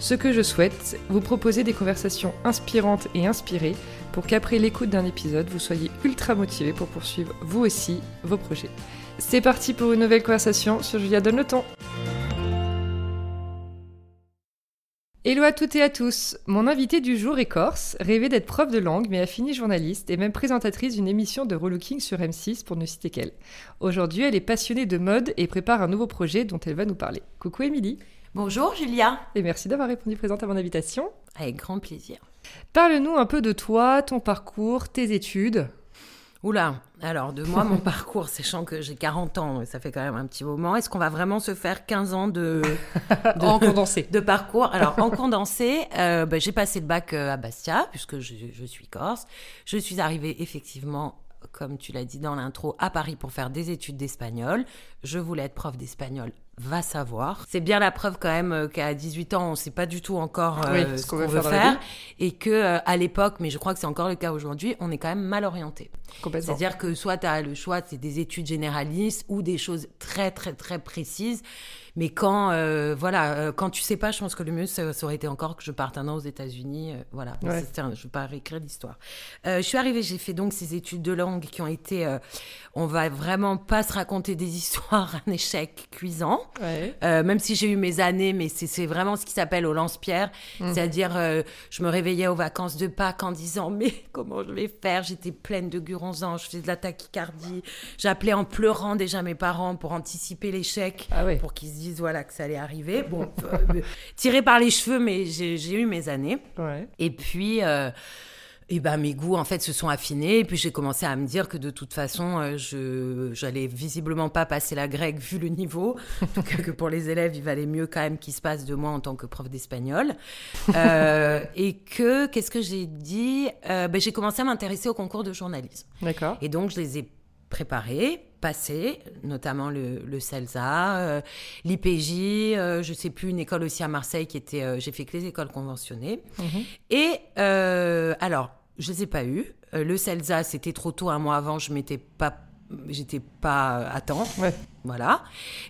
Ce que je souhaite, vous proposer des conversations inspirantes et inspirées pour qu'après l'écoute d'un épisode, vous soyez ultra motivé pour poursuivre vous aussi vos projets. C'est parti pour une nouvelle conversation sur Julia Donne le temps. Hello à toutes et à tous. Mon invité du jour est corse, rêvait d'être prof de langue mais a fini journaliste et même présentatrice d'une émission de relooking sur M6 pour ne citer qu'elle. Aujourd'hui, elle est passionnée de mode et prépare un nouveau projet dont elle va nous parler. Coucou Émilie. Bonjour Julia. Et merci d'avoir répondu présente à mon invitation. Avec grand plaisir. Parle-nous un peu de toi, ton parcours, tes études. Oula, alors de moi, mon parcours, sachant que j'ai 40 ans, ça fait quand même un petit moment, est-ce qu'on va vraiment se faire 15 ans de, en condensé de parcours? Alors en condensé, euh, bah, j'ai passé le bac euh, à Bastia, puisque je, je suis corse. Je suis arrivée effectivement comme tu l'as dit dans l'intro, à Paris pour faire des études d'espagnol. Je voulais être prof d'espagnol va savoir. C'est bien la preuve quand même euh, qu'à 18 ans, on ne sait pas du tout encore euh, ce qu'on veut, faire, et que euh, à l'époque, mais je crois que c'est encore le cas aujourd'hui, on est quand même mal orienté. C'est-à-dire que soit tu as le choix, c'est des études généralistes ou des choses très très très précises. Mais quand, euh, voilà, euh, quand tu sais pas, je pense que le mieux, ça, aurait été encore que je parte un an aux États-Unis. Euh, voilà, je ne veux pas réécrire l'histoire. je suis arrivée, j'ai fait donc ces études de langue qui ont été, on va vraiment pas se raconter des histoires, un échec cuisant. même si j'ai eu mes années, mais c'est vraiment ce qui s'appelle au lance-pierre. Mmh. C'est-à-dire, je me réveillais aux vacances de Pâques en disant, mais comment je vais faire? J'étais pleine de guronzans, je faisais de la tachycardie. J'appelais en pleurant déjà mes parents pour anticiper l'échec, ah pour qu'ils disent voilà que ça allait arriver. Bon, euh, tiré par les cheveux, mais j'ai eu mes années. Et puis. Euh, et ben mes goûts en fait se sont affinés. Et puis j'ai commencé à me dire que de toute façon euh, je j'allais visiblement pas passer la grecque vu le niveau. En que pour les élèves il valait mieux quand même qu'ils se passent de moi en tant que prof d'espagnol. Et que qu'est-ce que j'ai dit? Ben, j'ai commencé à m'intéresser au concours de journalisme. D'accord. Et donc je les ai préparés passé, notamment le, le CELSA, euh, l'IPJ, euh, je sais plus, une école aussi à Marseille qui était, euh, j'ai fait que les écoles conventionnées. Mhm. Et alors, je les ai pas eu. le CELSA, c'était trop tôt, un mois avant, je m'étais pas j'étais pas à temps. Voilà.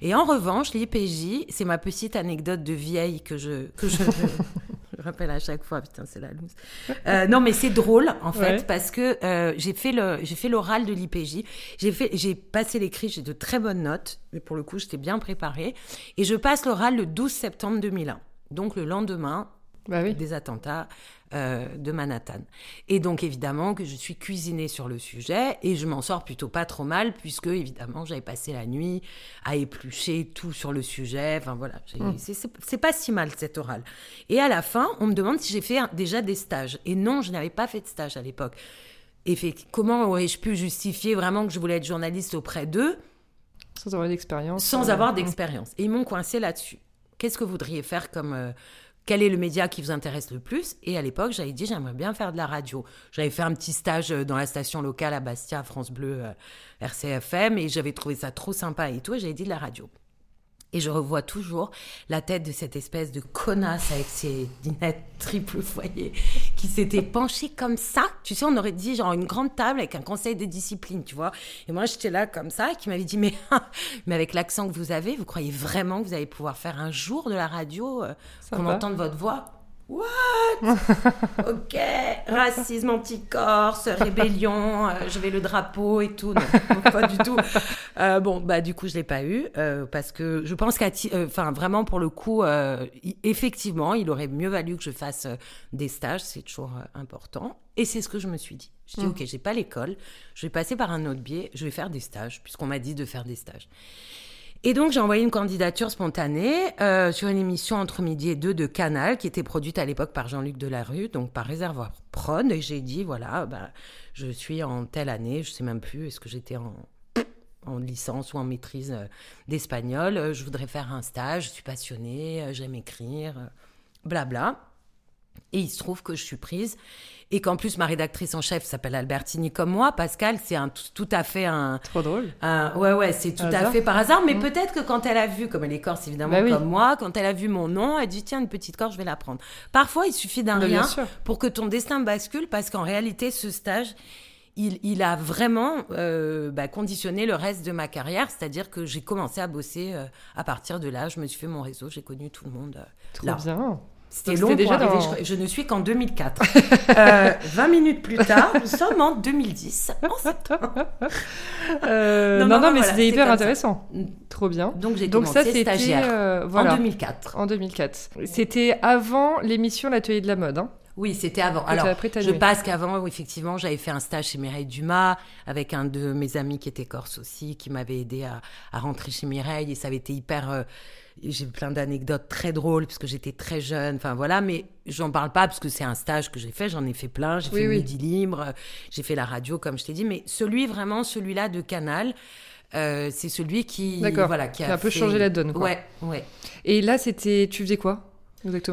Et en revanche, l'IPJ, c'est ma petite anecdote de vieille que je, que je, je rappelle à chaque fois, putain, c'est la loose. Euh, non, mais c'est drôle, en fait, parce que euh, j'ai fait l'oral de l'IPJ. J'ai passé l'écrit, j'ai de très bonnes notes, mais pour le coup, j'étais bien préparée. Et je passe l'oral le 12 septembre 2001. Donc, le lendemain bah des attentats euh, de Manhattan. Et donc évidemment que je suis cuisinée sur le sujet et je m'en sors plutôt pas trop mal puisque évidemment j'avais passé la nuit à éplucher tout sur le sujet. Enfin voilà, mmh. c'est pas si mal cette orale. Et à la fin, on me demande si j'ai fait déjà des stages. Et non, je n'avais pas fait de stage à l'époque. Et comment aurais-je pu justifier vraiment que je voulais être journaliste auprès d'eux sans avoir d'expérience Sans avoir d'expérience? Et ils m'ont coincé là-dessus. Qu'est-ce que vous voudriez faire comme, euh, quel est le média qui vous intéresse le plus Et à l'époque, j'avais dit, j'aimerais bien faire de la radio. J'avais fait un petit stage euh, dans la station locale à Bastia, France Bleu, euh, RCFM, et j'avais trouvé ça trop sympa et tout, et j'avais dit de la radio. Et je revois toujours la tête de cette espèce de connasse avec ses lunettes triple foyer qui s'était penchée comme ça. Tu sais, on aurait dit genre une grande table avec un conseil de discipline, tu vois. Et moi, j'étais là comme ça et qui m'avait dit mais, mais avec l'accent que vous avez, vous croyez vraiment que vous allez pouvoir faire un jour de la radio, euh, qu'on entende votre voix? What? Ok, racisme anti-corse, rébellion, euh, je vais le drapeau et tout. Non, pas du tout. Euh, bon, bah du coup, je l'ai pas eu euh, parce que je pense qu'à, enfin vraiment pour le coup, effectivement, il aurait mieux valu que je fasse des stages, c'est toujours important. Et c'est ce que je me suis dit. Je dis mmh. ok, j'ai pas l'école, je vais passer par un autre biais, je vais faire des stages puisqu'on m'a dit de faire des stages. Et donc, j'ai envoyé une candidature spontanée euh, sur une émission entre midi et deux de Canal, qui était produite à l'époque par Jean-Luc Delarue, donc par Réservoir Prod. Et j'ai dit, voilà, bah, je suis en telle année, je sais même plus, est-ce que j'étais en, en licence ou en maîtrise euh, d'espagnol. Euh, je voudrais faire un stage, je suis passionnée, j'aime écrire, blabla. Et il se trouve que je suis prise et qu'en plus ma rédactrice en chef s'appelle Albertini comme moi. Pascal, c'est un tout, à fait un. Trop drôle. un- ouais, ouais, c'est tout à fait par hasard. Mais Mm. peut-être que quand elle a vu, comme elle est corse évidemment Bah oui. comme moi, quand elle a vu mon nom, elle dit tiens une petite corse, je vais la prendre. Parfois, il suffit d'un Bah, rien pour que ton destin bascule parce qu'en réalité, ce stage. Il, il a vraiment euh, bah, conditionné le reste de ma carrière, c'est-à-dire que j'ai commencé à bosser euh, à partir de là. Je me suis fait mon réseau, j'ai connu tout le monde. euh, Trop là. bien. C'était long pour déjà arriver. dans- Je, je ne suis qu'en 2004. Euh, 20 minutes plus tard, nous sommes en 2010. en septembre. Euh, Non, non, non, non, non, mais voilà, c'était hyper ça. intéressant. Trop bien. Donc j'ai Donc commencé ça, c'était stagiaire euh, voilà, en 2004. en 2004. C'était avant l'émission L'Atelier de la mode. Hein. Oui, c'était avant. Alors, je passe qu'avant, effectivement, j'avais fait un stage chez Mireille Dumas avec un de mes amis qui était corse aussi, qui m'avait aidé à, à rentrer chez Mireille et ça avait été hyper. euh, j'ai plein d'anecdotes très drôles parce que j'étais très jeune. Enfin voilà, mais j'en parle pas parce que c'est un stage que j'ai fait. J'en ai fait plein. J'ai Oui, fait oui. Midi Libre, euh, j'ai fait la radio, comme je t'ai dit. Mais celui vraiment, celui-là de Canal, euh, c'est celui qui, voilà, qui Qui a, a un peu fait- changé la donne, quoi. Ouais, ouais. Et là, c'était. Tu faisais quoi?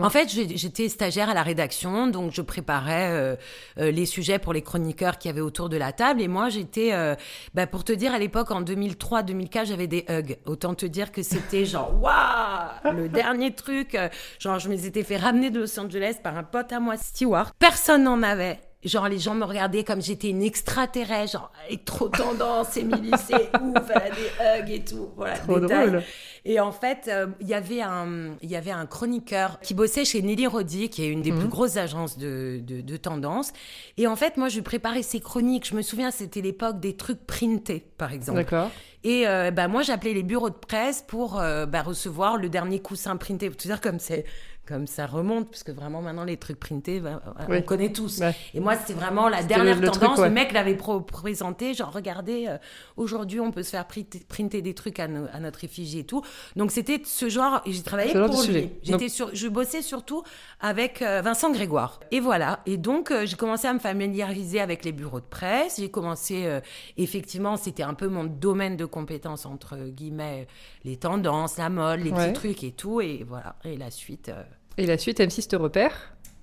En fait, j'étais stagiaire à la rédaction, donc je préparais euh, euh, les sujets pour les chroniqueurs qui avaient autour de la table. Et moi, j'étais, euh, bah, pour te dire, à l'époque, en 2003-2004, j'avais des hugs. Autant te dire que c'était genre, waouh, le dernier truc. euh, Genre, je me étais fait ramener de Los Angeles par un pote à moi, Stewart. Personne n'en avait. Genre, les gens me regardaient comme j'étais une extraterrestre, genre, avec trop tendance, Émilie, c'est ouf, elle a des hugs et tout. Voilà, Trop détail. drôle. Et en fait, euh, il y avait un, il y avait un chroniqueur qui bossait chez Nelly Rodi, qui est une des Mhm. plus grosses agences de, de, de tendance. Et en fait, moi, je préparais ses chroniques. Je me souviens, c'était l'époque des trucs printés, par exemple. D'accord. Et euh, bah, moi, j'appelais les bureaux de presse pour euh, bah, recevoir le dernier coussin printé. Pour te dire comme c'est comme ça remonte, parce que vraiment maintenant les trucs printés, bah, Oui. on connaît tous. Ouais. Et moi, c'était vraiment la dernière le- le tendance. truc, ouais. Le mec l'avait pro- présenté, genre regardez, euh, aujourd'hui on peut se faire printer, des trucs à, no- à notre effigie et tout. Donc c'était ce genre, j'ai travaillé Ce pour lui. sujet. J'étais sur, je bossais surtout avec euh, Vincent Grégoire. Et voilà. Et donc euh, j'ai commencé à me familiariser avec les bureaux de presse. J'ai commencé, euh, effectivement, c'était un peu mon domaine de compétences entre guillemets, les tendances, la mode, les Ouais. petits trucs et tout. Et voilà. Et la suite. Et la suite, M6 te repère.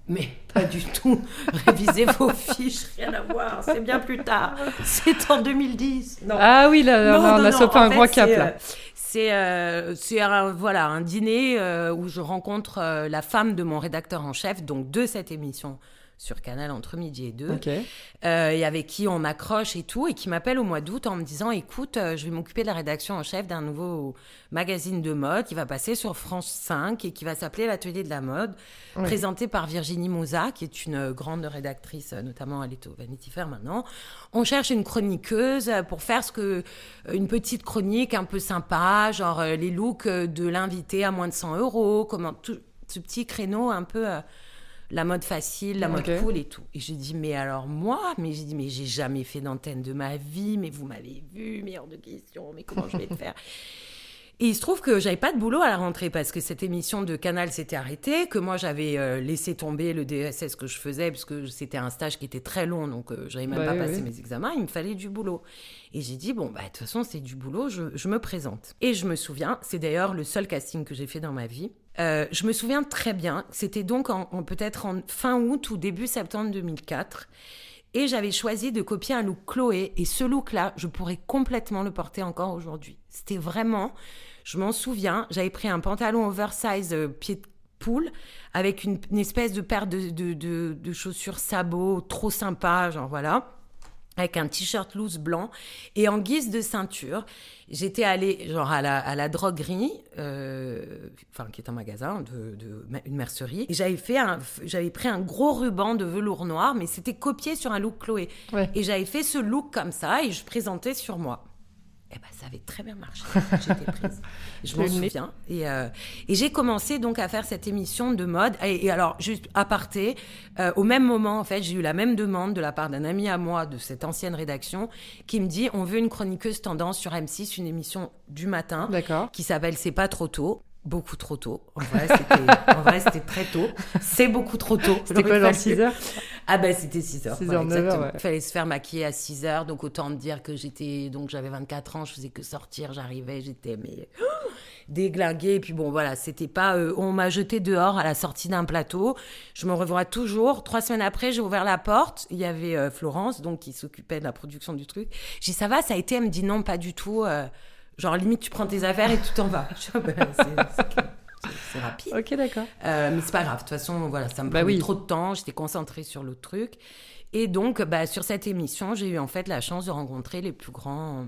mais pas du tout. Révisez vos fiches, rien à voir. C'est bien plus tard. C'est en 2010. Non. Ah oui, là, Non, on a sauté un fait, gros cap là. euh, C'est euh, c'est un, voilà, un dîner euh, où je rencontre euh, la femme de mon rédacteur en chef, donc de cette émission sur Canal entre midi et deux, euh, et avec qui on accroche et tout, et qui m'appelle au mois d'août en me disant écoute, euh, je vais m'occuper de la rédaction en chef d'un nouveau magazine de mode qui va passer sur France 5 et qui va s'appeler l'Atelier de la mode, présenté par Virginie Mouza, qui est une euh, grande rédactrice, notamment elle est au Vanity Fair maintenant. On cherche une chroniqueuse pour faire ce que une petite chronique un peu sympa, genre les looks de l'invité à moins de 100 euros, comment tout ce petit créneau un peu. La mode facile, la mode cool et tout. Et je dis, mais alors moi, mais j'ai dit, mais j'ai jamais fait d'antenne de ma vie, mais vous m'avez vu, mais hors de question, mais comment je vais le faire? Et il se trouve que j'avais pas de boulot à la rentrée parce que cette émission de Canal s'était arrêtée, que moi j'avais euh, laissé tomber le DSS que je faisais parce que c'était un stage qui était très long, donc euh, j'avais même Bah pas oui, passé oui. mes examens, il me fallait du boulot. Et j'ai dit, bon, bah de toute façon c'est du boulot, je, je me présente. Et je me souviens, c'est d'ailleurs le seul casting que j'ai fait dans ma vie. Euh, je me souviens très bien, c'était donc peut-être en fin août ou début septembre 2004. Et j'avais choisi de copier un look Chloé. Et ce look-là, je pourrais complètement le porter encore aujourd'hui. C'était vraiment, je m'en souviens, j'avais pris un pantalon oversize euh, pied de poule avec une, espèce de paire de- de chaussures sabots trop sympa, genre voilà avec un t-shirt loose blanc et en guise de ceinture j'étais allée genre à la, à la droguerie euh, enfin qui est un magasin de, de une mercerie et j'avais fait un j'avais pris un gros ruban de velours noir mais c'était copié sur un look Chloé Ouais. et j'avais fait ce look comme ça et je présentais sur moi eh ben, ça avait très bien marché. J'étais prise. Je m'en souviens. Et, euh, et j'ai commencé donc à faire cette émission de mode. Et, et alors, juste aparté, euh, au même moment, en fait, j'ai eu la même demande de la part d'un ami à moi de cette ancienne rédaction qui me dit on veut une chroniqueuse tendance sur M6, une émission du matin qui s'appelle C'est pas trop tôt. Beaucoup trop tôt. En vrai, c'était, très tôt. C'est beaucoup trop tôt. C'était quoi, genre fallu- 6 heures? Ah ben c'était 6 heures. 6 voilà, heures, 9 heures, exactement. ouais. Il fallait se faire maquiller à 6 heures, donc autant te dire que j'étais donc j'avais 24 ans, je faisais que sortir, j'arrivais, j'étais mais déglingué. Et puis bon, voilà, c'était pas. euh, on m'a jeté dehors à la sortie d'un plateau. Je me revois toujours. Trois semaines après, j'ai ouvert la porte. Il y avait euh, Florence, donc qui s'occupait de la production du truc. J'ai dit ça va, ça a été? Elle me dit non, pas du tout. euh, genre limite, tu prends tes affaires et tu t'en vas. Je Ah c'est- c'est- c'est- rapide. Ok, d'accord. Euh, mais c'est pas grave, de toute façon, voilà, ça me Bah prenait oui. trop de temps, j'étais concentrée sur l'autre truc. Et donc, bah, sur cette émission, j'ai eu en fait la chance de rencontrer les plus grands,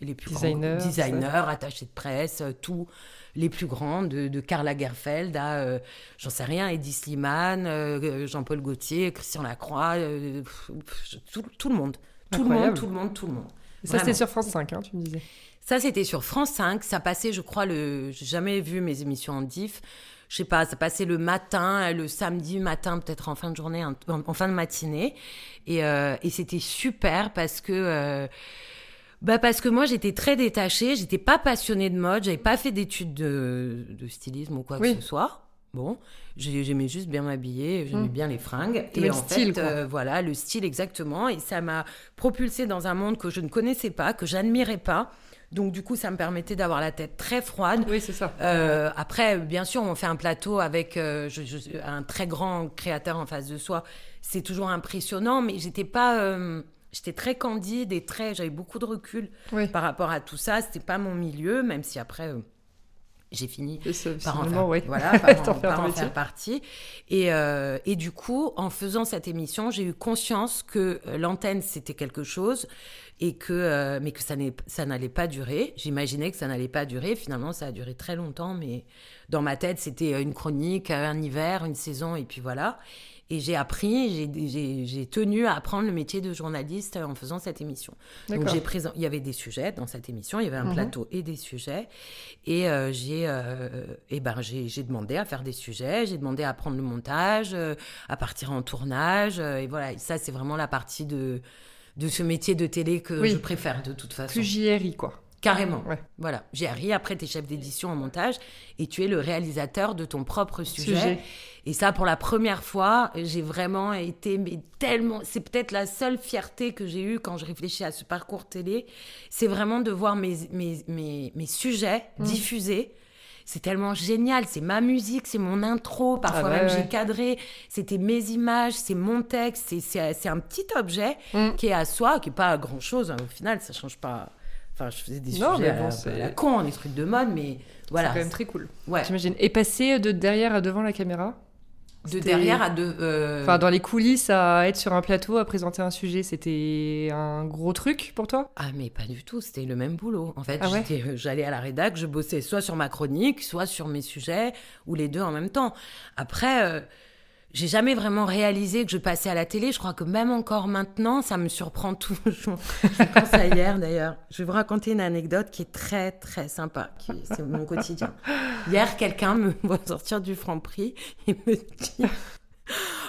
les plus Designers, grands designers, attachés de presse, euh, tous les plus grands, de, de Karl Lagerfeld à, euh, j'en sais rien, Eddie Slimane, euh, Jean-Paul Gaultier, Christian Lacroix, euh, tout, tout le monde. Tout le monde, tout le monde, tout le monde. Et Ça, c'était sur France 5, hein, tu me disais. Ça, c'était sur France 5. Ça passait, je crois, le. J'ai jamais vu mes émissions en diff. Je sais pas, ça passait le matin, le samedi matin, peut-être en fin de journée, en, en fin de matinée. Et, euh, et c'était super parce que. euh, bah parce que moi j'étais très détachée, j'étais pas passionnée de mode, j'avais pas fait d'études de, de stylisme ou quoi Oui. que ce soit. Bon, j'ai- j'aimais juste bien m'habiller, j'aimais Mm. bien les fringues. Et le en style, fait, quoi. euh, voilà, le style exactement. Et ça m'a propulsée dans un monde que je ne connaissais pas, que j'admirais pas. Donc du coup, ça me permettait d'avoir la tête très froide. Oui, c'est ça. Euh, après, bien sûr, on fait un plateau avec euh, je- je- un très grand créateur en face de soi. C'est toujours impressionnant, mais j'étais pas, euh, j'étais très candide et très, j'avais beaucoup de recul Oui. par rapport à tout ça. C'était pas mon milieu, même si après euh, j'ai fini par en faire, ouais. voilà, par en, par faire partie. Et, euh, et du coup, en faisant cette émission, j'ai eu conscience que euh, l'antenne, c'était quelque chose, et que, euh, mais que ça n'allait pas durer. J'imaginais que ça n'allait pas durer. Finalement, ça a duré très longtemps, mais dans ma tête, c'était euh, une chronique, un hiver, une saison, et puis voilà. Et j'ai appris, j'ai- tenu à apprendre le métier de journaliste en faisant cette émission. Donc j'ai présent... il y avait des sujets dans cette émission, il y avait un Mhm. plateau et des sujets. Et euh, j'ai euh, ben, j'ai demandé à faire des sujets, j'ai demandé à prendre le montage, euh, à partir en tournage. et voilà, et ça c'est vraiment la partie de, de ce métier de télé que Oui. je préfère de toute façon. Plus JRI, quoi. Carrément. Ouais. Voilà. J'ai ri, après tu es chef d'édition en montage et tu es le réalisateur de ton propre sujet. Sujet. Et ça, pour la première fois, j'ai vraiment été mais tellement. C'est peut-être la seule fierté que j'ai eue quand je réfléchis à ce parcours télé. C'est vraiment de voir mes, mes, mes, mes sujets Mm. diffusés. C'est tellement génial. C'est ma musique, c'est mon intro. Parfois Ah ouais, même, ouais. j'ai cadré. C'était mes images, c'est mon texte. C'est- un petit objet Mm. qui est à soi, qui n'est pas grand chose. Au final, ça change pas. Enfin, je faisais des Non, sujets mais bon, à, c'est- à la con, des trucs de mode, mais voilà. C'est quand même très cool. Ouais. J'imagine. Et passer de derrière à devant la caméra? De derrière à de. euh, Enfin, dans les coulisses, à être sur un plateau, à présenter un sujet, c'était un gros truc pour toi? Ah mais pas du tout, c'était le même boulot. En fait, Ah ouais? euh, j'allais à la rédac, je bossais soit sur ma chronique, soit sur mes sujets, ou les deux en même temps. Après, euh, j'ai jamais vraiment réalisé que je passais à la télé. Je crois que même encore maintenant, ça me surprend toujours. Je pense à hier d'ailleurs. Je vais vous raconter une anecdote qui est très très sympa. C'est mon quotidien. Hier, quelqu'un me voit sortir du Franprix et me dit...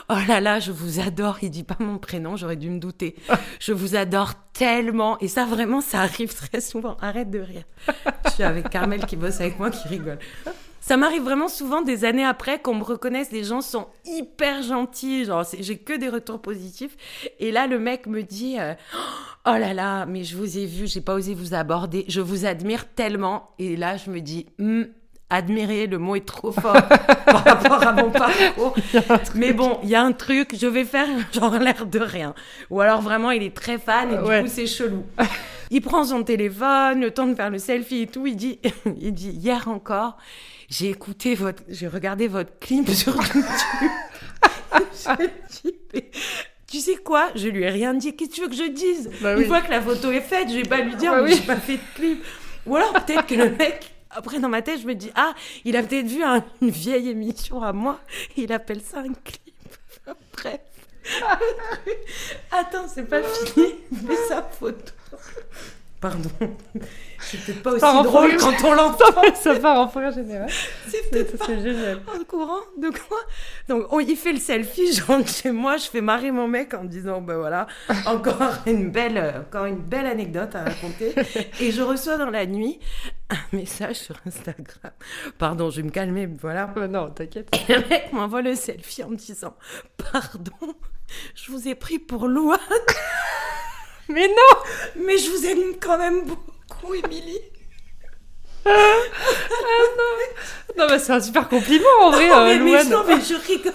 Oh là là, je vous adore. Il dit pas mon prénom, j'aurais dû me douter. Je vous adore tellement. Et ça, vraiment, ça arrive très souvent. Arrête de rire. Je suis avec Carmel qui bosse avec moi qui rigole. Ça m'arrive vraiment souvent des années après qu'on me reconnaisse. Les gens sont hyper gentils. Genre, j'ai que des retours positifs. Et là, le mec me dit euh, Oh là là, mais je vous ai vu, j'ai pas osé vous aborder. Je vous admire tellement. Et là, je me dis Hmm, Admirer, le mot est trop fort par rapport à mon parcours. Mais bon, il y a un truc, je vais faire genre l'air de rien. Ou alors vraiment, il est très fan et du coup, c'est chelou. Il prend son téléphone, le temps de faire le selfie et tout. Il dit, il dit hier encore, j'ai écouté votre, j'ai regardé votre clip sur YouTube. Tu sais quoi? Je lui ai rien dit. Qu'est-ce que tu veux que je dise? Bah Une fois que la photo est faite, je vais pas lui dire, Bah oui. j'ai pas fait de clip. Ou alors peut-être que le mec. Après, dans ma tête, je me dis, ah, il a peut-être vu un- une vieille émission à moi, il appelle ça un clip. Bref. Attends, c'est pas fini. Mais sa photo. Pardon. C'est peut-être pas aussi part en drôle quand on l'entend. Ça part en forêt générale. C'est peut-être pas génial. en courant de quoi Donc, on, il fait le selfie, je rentre chez moi, je fais marrer mon mec en me disant, ben voilà, encore une belle, encore une belle anecdote à raconter. Et je reçois dans la nuit un message sur Instagram. Pardon, je vais me calmer, voilà. Ouais, non, t'inquiète. Et le mec m'envoie le selfie en me disant, pardon, je vous ai pris pour Louane, Mais non mais je vous aime quand même beaucoup, Émilie. non, mais c'est un super compliment en vrai, Non, mais, euh, mais non, mais je rigole.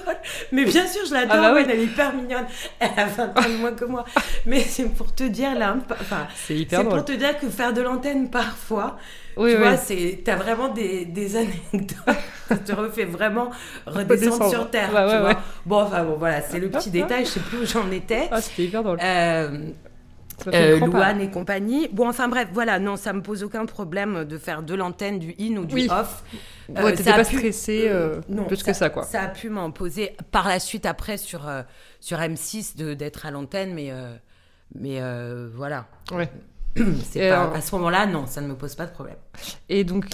Mais bien sûr, je l'adore. Ah bah. Elle est hyper mignonne. Elle a 20 ans de moins que moi. Mais c'est pour te dire là, enfin, C'est hyper c'est pour te dire que faire de l'antenne parfois, Oui, tu oui. vois, c'est t'as vraiment des, des anecdotes qui te refait vraiment redescendre sur terre. Ouais, tu ouais, vois. ouais. Bon, enfin bon, voilà, c'est le petit détail. Je sais plus où j'en étais. Ah, c'était hyper drôle. Euh, Ça euh. Louane et compagnie. Bon, enfin bref, voilà, non, ça me pose aucun problème de faire de l'antenne, du in ou du Oui. off. Ouais, Euh, ça pas pu- stressée euh, non, plus que ça, quoi. Ça a pu m'en poser par la suite après sur, euh, sur M6 de- d'être à l'antenne, mais, euh, mais euh, voilà. Ouais. C'est Et pas- alors- À ce moment-là, non, ça ne me pose pas de problème. Et donc,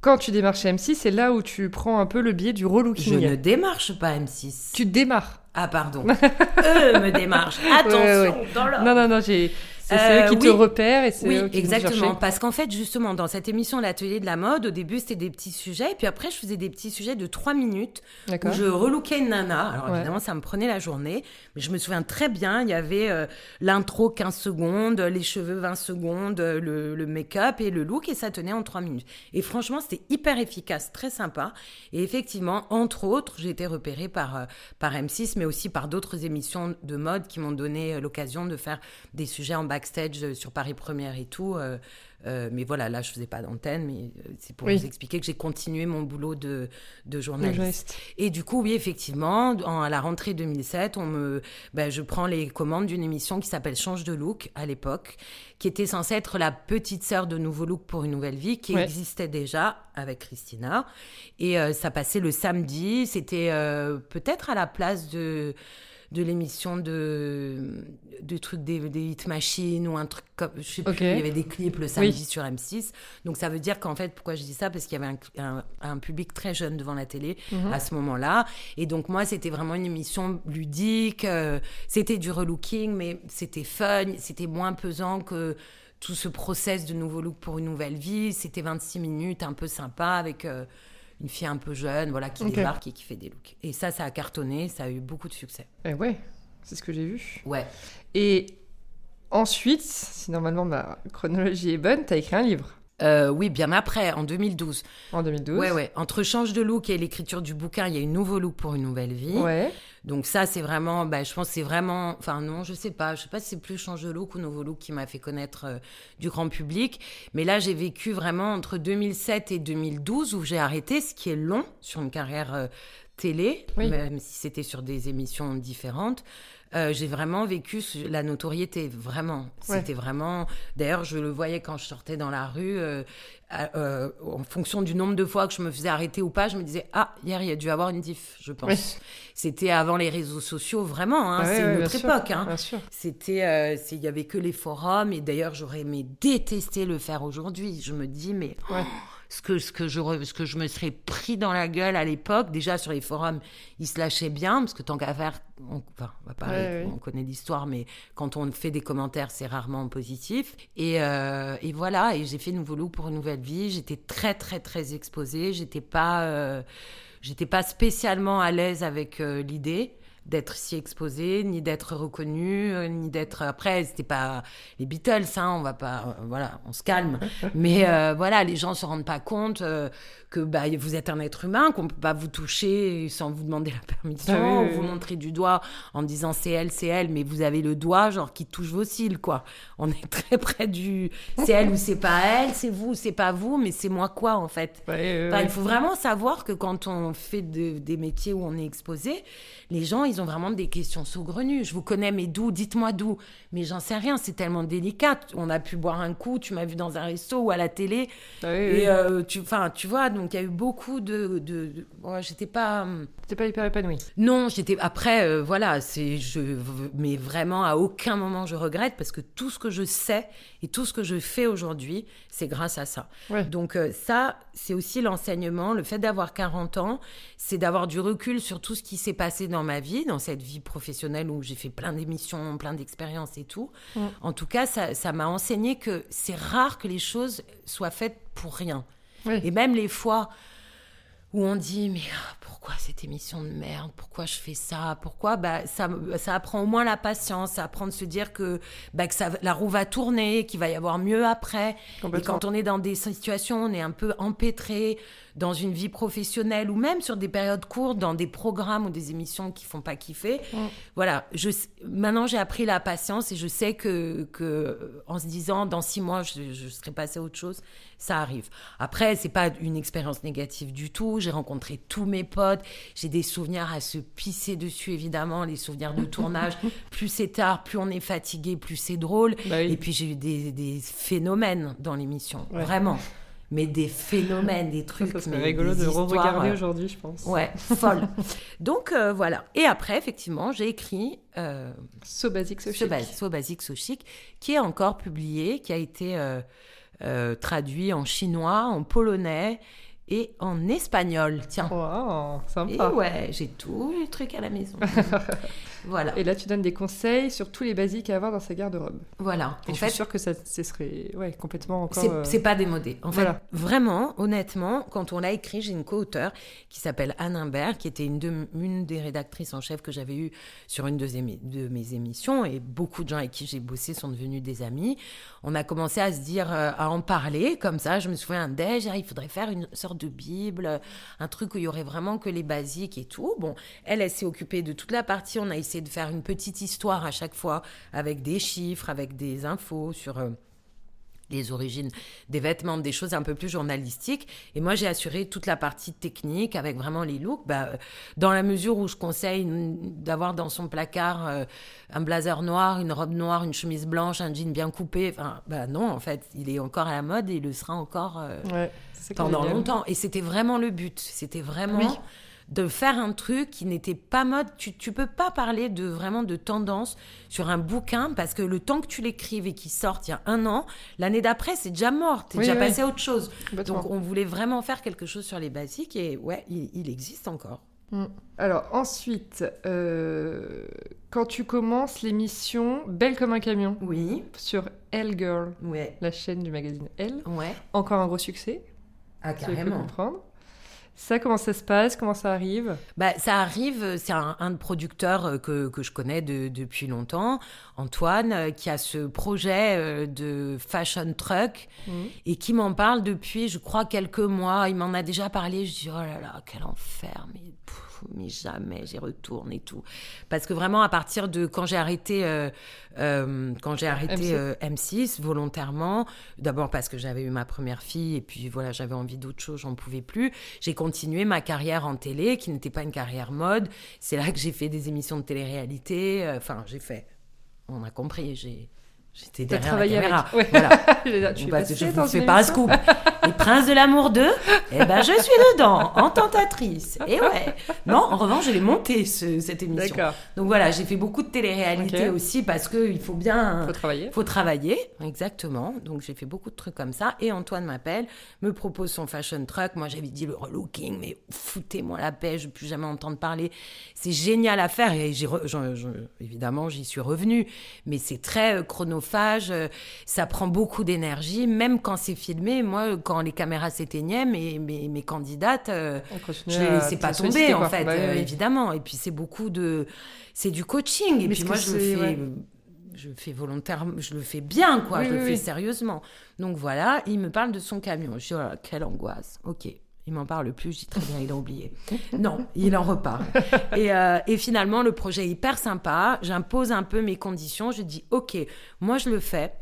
quand tu démarres chez M6, c'est là où tu prends un peu le biais du Je relooking. ne démarche pas M6. Tu démarres. Ah, pardon. Eux me démarchent. Attention, Ouais, dans leur... Non, non, non, j'ai... c'est Euh, eux qui te oui. repèrent et c'est Oui, eux qui te exactement. Parce qu'en fait, justement, dans cette émission L'Atelier de la mode, au début, c'était des petits sujets. Et puis après, je faisais des petits sujets de 3 minutes où je relookais une nana. Alors Ouais. évidemment, ça me prenait la journée. Mais je me souviens très bien, il y avait euh, l'intro 15 secondes, les cheveux 20 secondes, euh, le, le make-up et le look. Et ça tenait en 3 minutes. Et franchement, c'était hyper efficace, très sympa. Et effectivement, entre autres, j'ai été repérée par, euh, par M6, mais aussi par d'autres émissions de mode qui m'ont donné euh, l'occasion de faire des sujets en backstage euh, sur Paris Première et tout. euh, euh, mais voilà, là, je faisais pas d'antenne, mais c'est pour Oui. vous expliquer que j'ai continué mon boulot de, journaliste. journaliste. Et du coup, oui, effectivement, en- à la rentrée 2007, on me, ben, je prends les commandes d'une émission qui s'appelle Change de look à l'époque, qui était censée être la petite sœur de Nouveau Look pour une nouvelle vie, qui Ouais. existait déjà avec Christina. Et euh, ça passait le samedi. C'était euh, peut-être à la place de de l'émission de de trucs des, des hit machines ou un truc comme je sais Ok. plus il y avait des clips le samedi sur M6 donc ça veut dire qu'en fait pourquoi je dis ça? Parce qu'il y avait un, un- un public très jeune devant la télé Mhm. à ce moment-là. Et donc moi c'était vraiment une émission ludique euh, c'était du relooking mais c'était fun c'était moins pesant que tout ce process de nouveau look pour une nouvelle vie. C'était 26 minutes un peu sympa avec euh, une fille un peu jeune voilà qui débarque et qui fait des looks et ça ça a cartonné ça a eu beaucoup de succès Eh ouais, c'est ce que j'ai vu. ouais Et ensuite, si normalement ma chronologie est bonne, t'as écrit un livre Euh, oui, bien après, en 2012. en 2012. Ouais, ouais. Entre change de look et l'écriture du bouquin, il y a une nouveau look pour une nouvelle vie. Ouais. Donc ça, c'est vraiment, bah, je pense, que c'est vraiment, enfin non, je sais pas, je sais pas si c'est plus change de look ou nouveau look qui m'a fait connaître euh, du grand public. Mais là, j'ai vécu vraiment entre 2007 et 2012 où j'ai arrêté, ce qui est long sur une carrière euh, télé, Oui. même si c'était sur des émissions différentes. Euh, j'ai vraiment vécu la notoriété, vraiment. Ouais. C'était vraiment. D'ailleurs, je le voyais quand je sortais dans la rue. euh, euh, en fonction du nombre de fois que je me faisais arrêter ou pas, je me disais ah hier il y a dû avoir une diff, je pense. Oui. C'était avant les réseaux sociaux, vraiment. hein, Ah c'est bien autre sûr, époque. hein. Bien sûr. C'était, il y avait que les forums et d'ailleurs j'aurais aimé détester le faire aujourd'hui. Je me dis mais oh. Ce que ce que je ce que je me serais pris dans la gueule à l'époque. Déjà sur les forums, ils se lâchaient bien parce que tant qu'à faire, on, enfin, on va parler, Ouais, ouais. on connaît l'histoire, mais quand on fait des commentaires, c'est rarement positif. Et, euh, et voilà, et j'ai fait Nouveau Look pour une nouvelle vie. J'étais très très très exposée. J'étais pas euh, j'étais pas spécialement à l'aise avec euh, l'idée d'être si exposée, ni d'être reconnue, euh, ni d'être. Après, c'était pas les Beatles, hein, on va pas. euh, voilà, on se calme. Mais euh, voilà, les gens se rendent pas compte euh, que bah, vous êtes un être humain, qu'on peut pas vous toucher sans vous demander la permission, Ah oui, oui, vous montrer du doigt en disant c'est elle, c'est elle, mais vous avez le doigt genre qui touche vos cils, quoi. On est très près du c'est elle ou c'est pas elle, c'est vous ou c'est pas vous, mais c'est moi quoi en fait. Enfin, il faut vraiment savoir que quand on fait de- des métiers où on est exposé, les gens, ils ont vraiment des questions saugrenues. Je vous connais, mais d'où? Dites-moi d'où. Mais j'en sais rien, c'est tellement délicat. On a pu boire un coup, tu m'as vu dans un resto ou à la télé. Ah. Et euh, tu, tu vois, donc il y a eu beaucoup de... de, de- ouais, j'étais pas... hum, T'es pas hyper épanoui. non, j'étais après euh, voilà, c'est je mais vraiment à aucun moment je regrette parce que tout ce que je sais et tout ce que je fais aujourd'hui, c'est grâce à ça. Ouais. Donc euh, ça, c'est aussi l'enseignement, le fait d'avoir 40 ans, c'est d'avoir du recul sur tout ce qui s'est passé dans ma vie, dans cette vie professionnelle où j'ai fait plein d'émissions, plein d'expériences et tout. En tout cas, ça ça m'a enseigné que c'est rare que les choses soient faites pour rien. Oui. Et même les fois où on dit mais ah, pourquoi cette émission de merde? Pourquoi je fais ça? Pourquoi? Bah, ça, ça apprend au moins la patience, ça apprend de se dire que, bah, que ça, la roue va tourner, qu'il va y avoir mieux après. Et quand on est dans des situations, on est un peu empêtré dans une vie professionnelle ou même sur des périodes courtes, dans des programmes ou des émissions qui font pas kiffer. Voilà, je, maintenant j'ai appris la patience et je sais que, que en se disant dans six mois je, je serai passé à autre chose, ça arrive. Après, c'est pas une expérience négative du tout. J'ai rencontré tous mes potes. J'ai des souvenirs à se pisser dessus, évidemment. Les souvenirs de tournage. plus c'est tard, plus on est fatigué, plus c'est drôle. Bah et puis j'ai eu des, des, phénomènes dans l'émission. Vraiment mais des phénomènes, des trucs. C'est rigolo de re-regarder aujourd'hui, je pense. Ouais, folle. Donc euh, voilà. Et après, effectivement, j'ai écrit euh, So Basic So Chic. So, Basic So Chic, qui est encore publié, qui a été euh, euh, traduit en chinois, en polonais et en espagnol. Tiens. Wow, sympa. Et ouais, j'ai tout les trucs à la maison. voilà. Et là, tu donnes des conseils sur tous les basiques à avoir dans sa garde-robe. Voilà. Et en je fait, suis sûre que ça, ce serait ouais, complètement encore. C'est, euh, pas démodé. En fait, vraiment, honnêtement, quand on l'a écrit, j'ai une co-auteure qui s'appelle Anne Imbert, qui était une, de, une des rédactrices en chef que j'avais eues sur une de, de mes émissions. Et beaucoup de gens avec qui j'ai bossé sont devenus des amis. On a commencé à se dire, euh, à en parler comme ça. Je me souviens un déj, il faudrait faire une sorte de Bible, un truc où il y aurait vraiment que les basiques et tout. Bon, elle, elle s'est occupée de toute la partie. On a essayé de faire une petite histoire à chaque fois avec des chiffres, avec des infos sur. Euh, les origines des vêtements, des choses un peu plus journalistiques. Et moi, j'ai assuré toute la partie technique avec vraiment les looks. Bah, euh, dans la mesure où je conseille d'avoir dans son placard euh, un blazer noir, une robe noire, une chemise blanche, un jean bien coupé. Enfin, bah non, en fait, il est encore à la mode et il le sera encore pendant longtemps. Et c'était vraiment le but. C'était vraiment de faire un truc qui n'était pas mode. Tu, tu peux pas parler de vraiment de tendance sur un bouquin parce que le temps que tu l'écrives et qu'il sorte il y a un an, l'année d'après, c'est déjà mort. Tu es déjà passé à autre chose. Donc, on voulait vraiment faire quelque chose sur les basiques et ouais, il, existe encore. Mm. Alors ensuite, euh, quand tu commences l'émission Belle comme un camion, oui, sur Elle Girl, ouais. la chaîne du magazine Elle, ouais. encore un gros succès. Ah, carrément. comprendre. Ça, comment ça se passe? Comment ça arrive? Bah, Ça arrive, c'est un, un producteur euh, que, que je connais de, depuis longtemps, Antoine, euh, qui a ce projet euh, de fashion truck mmh. et qui m'en parle depuis, je crois, quelques mois. Il m'en a déjà parlé. Je dis, oh là là, quel enfer, mais mais jamais j'y retourne et tout. Parce que vraiment, à partir de quand j'ai arrêté, euh, euh, quand j'ai arrêté M6. Euh, volontairement, d'abord parce que j'avais eu ma première fille et puis voilà, j'avais envie d'autre chose, j'en pouvais plus. J'ai continué ma carrière en télé, qui n'était pas une carrière mode. C'est là que j'ai fait des émissions de télé-réalité. Enfin, j'ai fait. On a compris. J'ai J'étais derrière la caméra. Voilà. tu je ne fais pas un scoop. Les Princes de l'amour 2, eh ben, je suis dedans, en tentatrice. Et ouais. Non, en revanche, je l'ai monté, cette émission. Donc voilà, j'ai fait beaucoup de télé-réalité aussi parce qu'il faut bien. faut travailler. faut travailler, exactement. Donc j'ai fait beaucoup de trucs comme ça. Et Antoine m'appelle, me propose son fashion truck. Moi, j'avais dit le relooking, mais foutez-moi la paix, je ne plus jamais entendre parler. C'est génial à faire. Et évidemment, j'y suis revenue. Mais c'est très euh, chronophage, euh, ça prend beaucoup d'énergie, même quand c'est filmé. Moi, quand les caméras s'éteignaient, mes, mes, mes, candidates, euh, je les laissais pas tomber, en fait, bah euh, évidemment. Et puis, c'est beaucoup de. C'est du coaching. Et puis, moi, je le fais. Je fais volontairement, je le fais bien, quoi, je le fais sérieusement. Donc voilà, il me parle de son camion. Je dis, oh quelle angoisse. Ok, il m'en parle plus, je dis très bien, il a oublié. Non, il en reparle. Et, euh, et, finalement, le projet est hyper sympa. J'impose un peu mes conditions. Je dis, OK, moi je le fais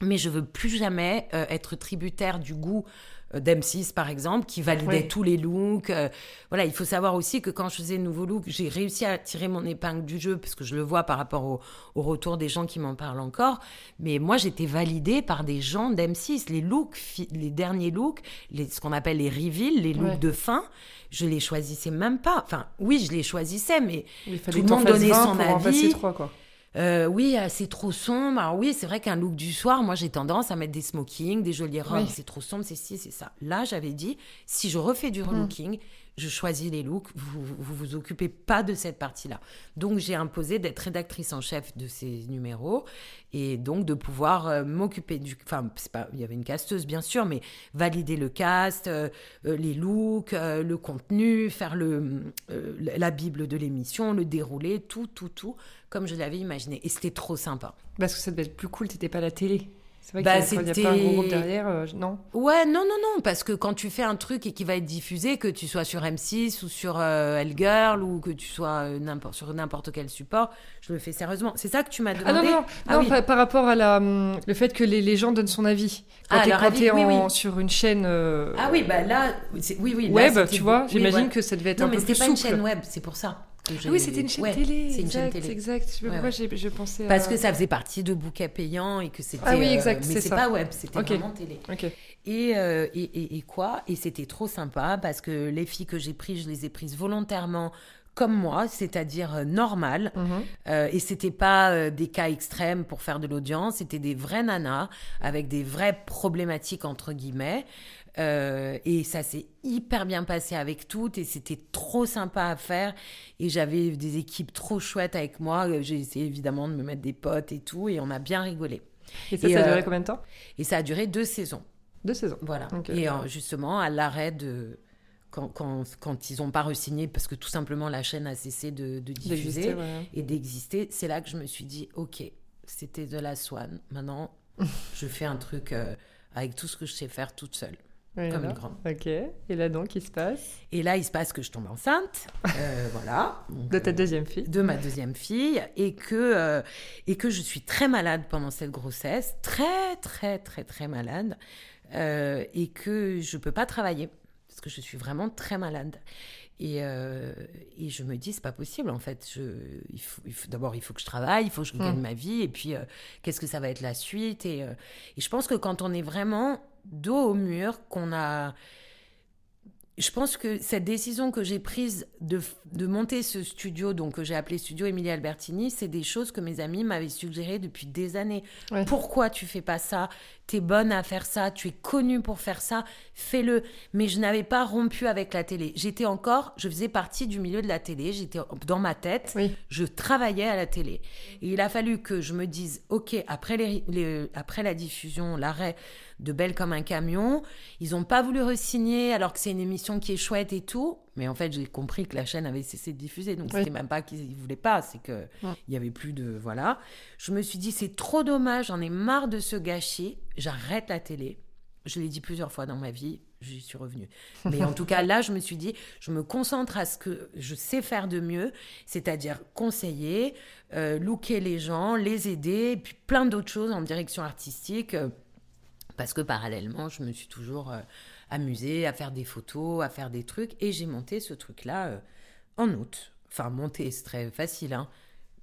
mais je veux plus jamais euh, être tributaire du goût d'M6 par exemple qui validait tous les looks euh, voilà il faut savoir aussi que quand je faisais de nouveaux looks j'ai réussi à tirer mon épingle du jeu parce que je le vois par rapport au, retour des gens qui m'en parlent encore mais moi j'étais validée par des gens d'M6 les looks les derniers looks les, ce qu'on appelle les reveals les looks de fin je les choisissais même pas. Enfin oui je les choisissais mais tout le monde donnait son avis. quoi. Euh, oui, c'est trop sombre. Alors oui, c'est vrai qu'un look du soir, moi j'ai tendance à mettre des smokings, des jolies robes. C'est trop sombre, c'est ci, c'est ça. Là, j'avais dit, si je refais du relooking, je choisis les looks, vous vous, vous occupez pas de cette partie-là. Donc j'ai imposé d'être rédactrice en chef de ces numéros et donc de pouvoir euh, m'occuper du... Enfin, il y avait une casteuse bien sûr, mais valider le cast, euh, euh, les looks, le contenu, faire le, la bible de l'émission, le dérouler, tout, tout, tout, comme je l'avais imaginé. Et c'était trop sympa. Parce que ça devait être plus cool, t'étais pas à la télé. C'est vrai Bah, qu'il y a- pas un gros groupe derrière, euh, non? Ouais, non, non, non, parce que quand tu fais un truc et qui va être diffusé, que tu sois sur M6 ou sur euh, Elle-Girl ou que tu sois euh, n'importe- sur n'importe quel support, je le fais sérieusement. C'est ça que tu m'as demandé Ah non, non, non, Ah non, oui. par, par rapport à la, hum, le fait que les, les gens donnent son avis. Quand Ah, t'es quand avis, t'es oui, en- oui. sur une chaîne euh, Ah oui, bah là, c'est- oui, oui. là, web, tu vois, j'imagine ouais. que ça devait être Non, un mais peu plus c'était pas une chaîne web, c'est pour ça. Ah oui, c'était une chaîne Ouais, télé. C'est une chaîne exact, télé. exact. Je sais pas Ouais, je pensais à... Parce que ça faisait partie de bouquets payants et que c'était. Ah oui, euh, exact, mais c'est pas web, c'était vraiment télé. Ok. Et, euh, et, et- et quoi? Et c'était trop sympa parce que les filles que j'ai prises, je les ai prises volontairement comme moi, c'est-à-dire euh, normales. Mhm. Euh, et c'était pas euh, des cas extrêmes pour faire de l'audience, c'était des vraies nanas avec des vraies problématiques entre guillemets. Euh, et ça s'est hyper bien passé avec toutes et c'était trop sympa à faire. Et j'avais des équipes trop chouettes avec moi. Euh, J'ai essayé évidemment de me mettre des potes et tout et on a bien rigolé. Et ça, Et, ça a euh, duré combien de temps? Et ça a duré deux saisons. Deux saisons. Voilà. Et euh, justement, à l'arrêt de. Quand, quand, quand ils n'ont pas re-signé, parce que tout simplement la chaîne a cessé de, de diffuser ouais. et d'exister, c'est là que je me suis dit ok, c'était de la swan. Maintenant, je fais un truc euh, avec tout ce que je sais faire toute seule. Ouais, Comme là. une grande. Ok. Et là donc, il se passe Et là, il se passe que je tombe enceinte. euh, voilà. Donc, de ta euh, deuxième fille. de ma deuxième fille et que euh, et que je suis très malade pendant cette grossesse, très très très très malade euh, et que je peux pas travailler parce que je suis vraiment très malade. Et, euh, et je me dis, c'est pas possible en fait. Je, il faut, il faut- D'abord, il faut que je travaille, il faut que je gagne ma vie, et puis euh, qu'est-ce que ça va être la suite? Et, euh, et je pense que quand on est vraiment dos au mur, qu'on a je pense que cette décision que j'ai prise de, de monter ce studio, donc que j'ai appelé Studio Emilie Albertini, c'est des choses que mes amis m'avaient suggérées depuis des années. Ouais. Pourquoi tu fais pas ça? T'es bonne à faire ça, tu es connue pour faire ça, fais-le. Mais je n'avais pas rompu avec la télé. J'étais encore, je faisais partie du milieu de la télé, j'étais dans ma tête, Oui. je travaillais à la télé. Et il a fallu que je me dise, ok, après, les, les- après la diffusion, l'arrêt de Belle comme un camion, ils n'ont pas voulu re-signer alors que c'est une émission qui est chouette et tout. Mais en fait, j'ai compris que la chaîne avait cessé de diffuser. Donc, Oui. c'était même pas qu'ils ne voulaient pas, c'est que il y avait plus de. Voilà. Je me suis dit, c'est trop dommage, j'en ai marre de ce gâchis, j'arrête la télé. Je l'ai dit plusieurs fois dans ma vie, j'y suis revenue. Mais en tout cas, là, je me suis dit, je me concentre à ce que je sais faire de mieux, c'est-à-dire conseiller, euh, looker les gens, les aider, et puis plein d'autres choses en direction artistique. euh, parce que parallèlement, je me suis toujours euh, amusée à faire des photos, à faire des trucs. Et j'ai monté ce truc-là euh, en août. Enfin, monter, c'est très facile. Hein.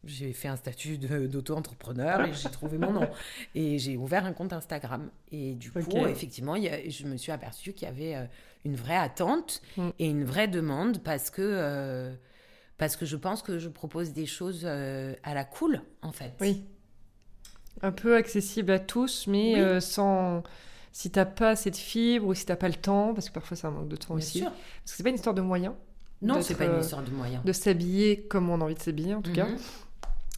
J'ai fait un statut d'auto-entrepreneur et j'ai trouvé mon nom. Et j'ai ouvert un compte Instagram. Et du coup, effectivement, il y a- je me suis aperçue qu'il y avait euh, une vraie attente Mm. et une vraie demande parce que, euh, parce que je pense que je propose des choses à la cool, en fait. Oui. Un peu accessible à tous, mais Oui. sans. Si t'as pas assez de fibres ou si t'as pas le temps, parce que parfois c'est un manque de temps Bien aussi. sûr. Parce que c'est pas une histoire de moyens, Non, c'est pas une euh, histoire de moyens. de s'habiller comme on a envie de s'habiller en tout cas.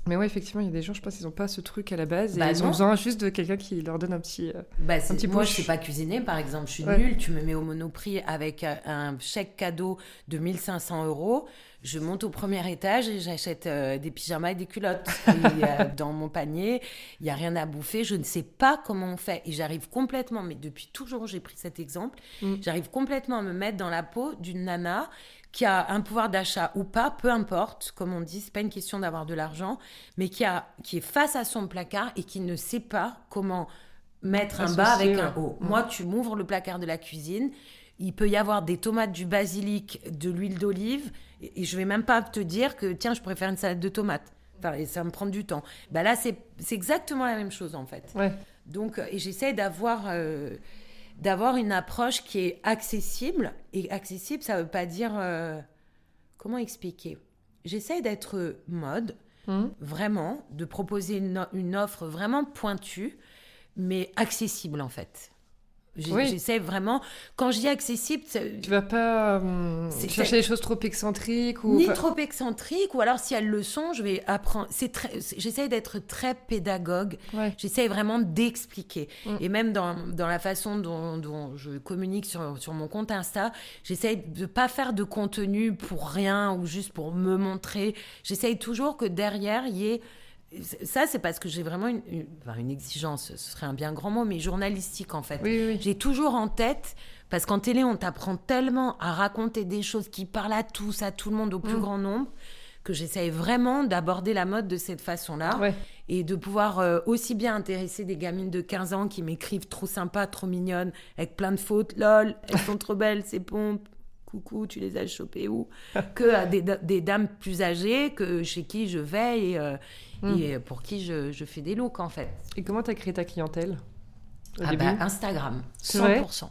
Mais ouais, effectivement, il y a des gens, je pense, ils ont pas ce truc à la base et Bah ils ont besoin juste de quelqu'un qui leur donne un petit. euh, Bah, c'est- petit moi, je sais pas cuisiner, par exemple. Je suis Ouais. nulle. Tu me mets au monoprix avec euh, un chèque cadeau de 1500 euros. Je monte au premier étage et j'achète euh, des pyjamas et des culottes. Et, euh, dans mon panier, il y a rien à bouffer. Je ne sais pas comment on fait. Et j'arrive complètement, mais depuis toujours, j'ai pris cet exemple. Mm. J'arrive complètement à me mettre dans la peau d'une nana qui a un pouvoir d'achat ou pas, peu importe. Comme on dit, c'est pas une question d'avoir de l'argent, mais qui, a, qui est face à son placard et qui ne sait pas comment mettre un bas avec un haut. Mm. Moi, tu m'ouvres le placard de la cuisine, il peut y avoir des tomates, du basilic, de l'huile d'olive, et, je vais même pas te dire que tiens, je préfère une salade de tomates. Enfin, et ça me prend du temps. Bah là, c'est exactement la même chose en fait. Ouais. Donc, et j'essaie d'avoir euh, d'avoir une approche qui est accessible. Et accessible, ça veut pas dire euh, comment expliquer? J'essaie d'être mode, Mhm. vraiment, de proposer une, une offre vraiment pointue, mais accessible en fait. Oui. J'essaie vraiment, quand je dis accessible, Tu vas pas euh, chercher des choses trop excentriques ou ni enfin- trop excentrique, ou alors si elles le sont, je vais apprendre. C'est très, j'essaie d'être très pédagogue. Ouais. J'essaie vraiment d'expliquer. Mm. Et même dans, dans la façon dont, dont je communique sur, sur mon compte Insta, j'essaie de pas faire de contenu pour rien ou juste pour me montrer. J'essaie toujours que derrière, il y ait. Ça, c'est parce que j'ai vraiment une, une, enfin, une exigence, ce serait un bien grand mot, mais journalistique en fait. Oui, oui, oui. J'ai toujours en tête, parce qu'en télé, on t'apprend tellement à raconter des choses qui parlent à tous, à tout le monde, au plus Mm. grand nombre, que j'essaye vraiment d'aborder la mode de cette façon-là Ouais. et de pouvoir euh, aussi bien intéresser des gamines de 15 ans qui m'écrivent trop sympa, trop mignonnes, avec plein de fautes, lol, elles sont trop belles, ces pompes. Coucou, tu les as chopées où? Que à des, des dames plus âgées que chez qui je vais et, euh, Mm. et pour qui je, je fais des looks en fait. Et comment t'as créé ta clientèle au Ah début? Bah, Instagram, C'est vrai? 100%.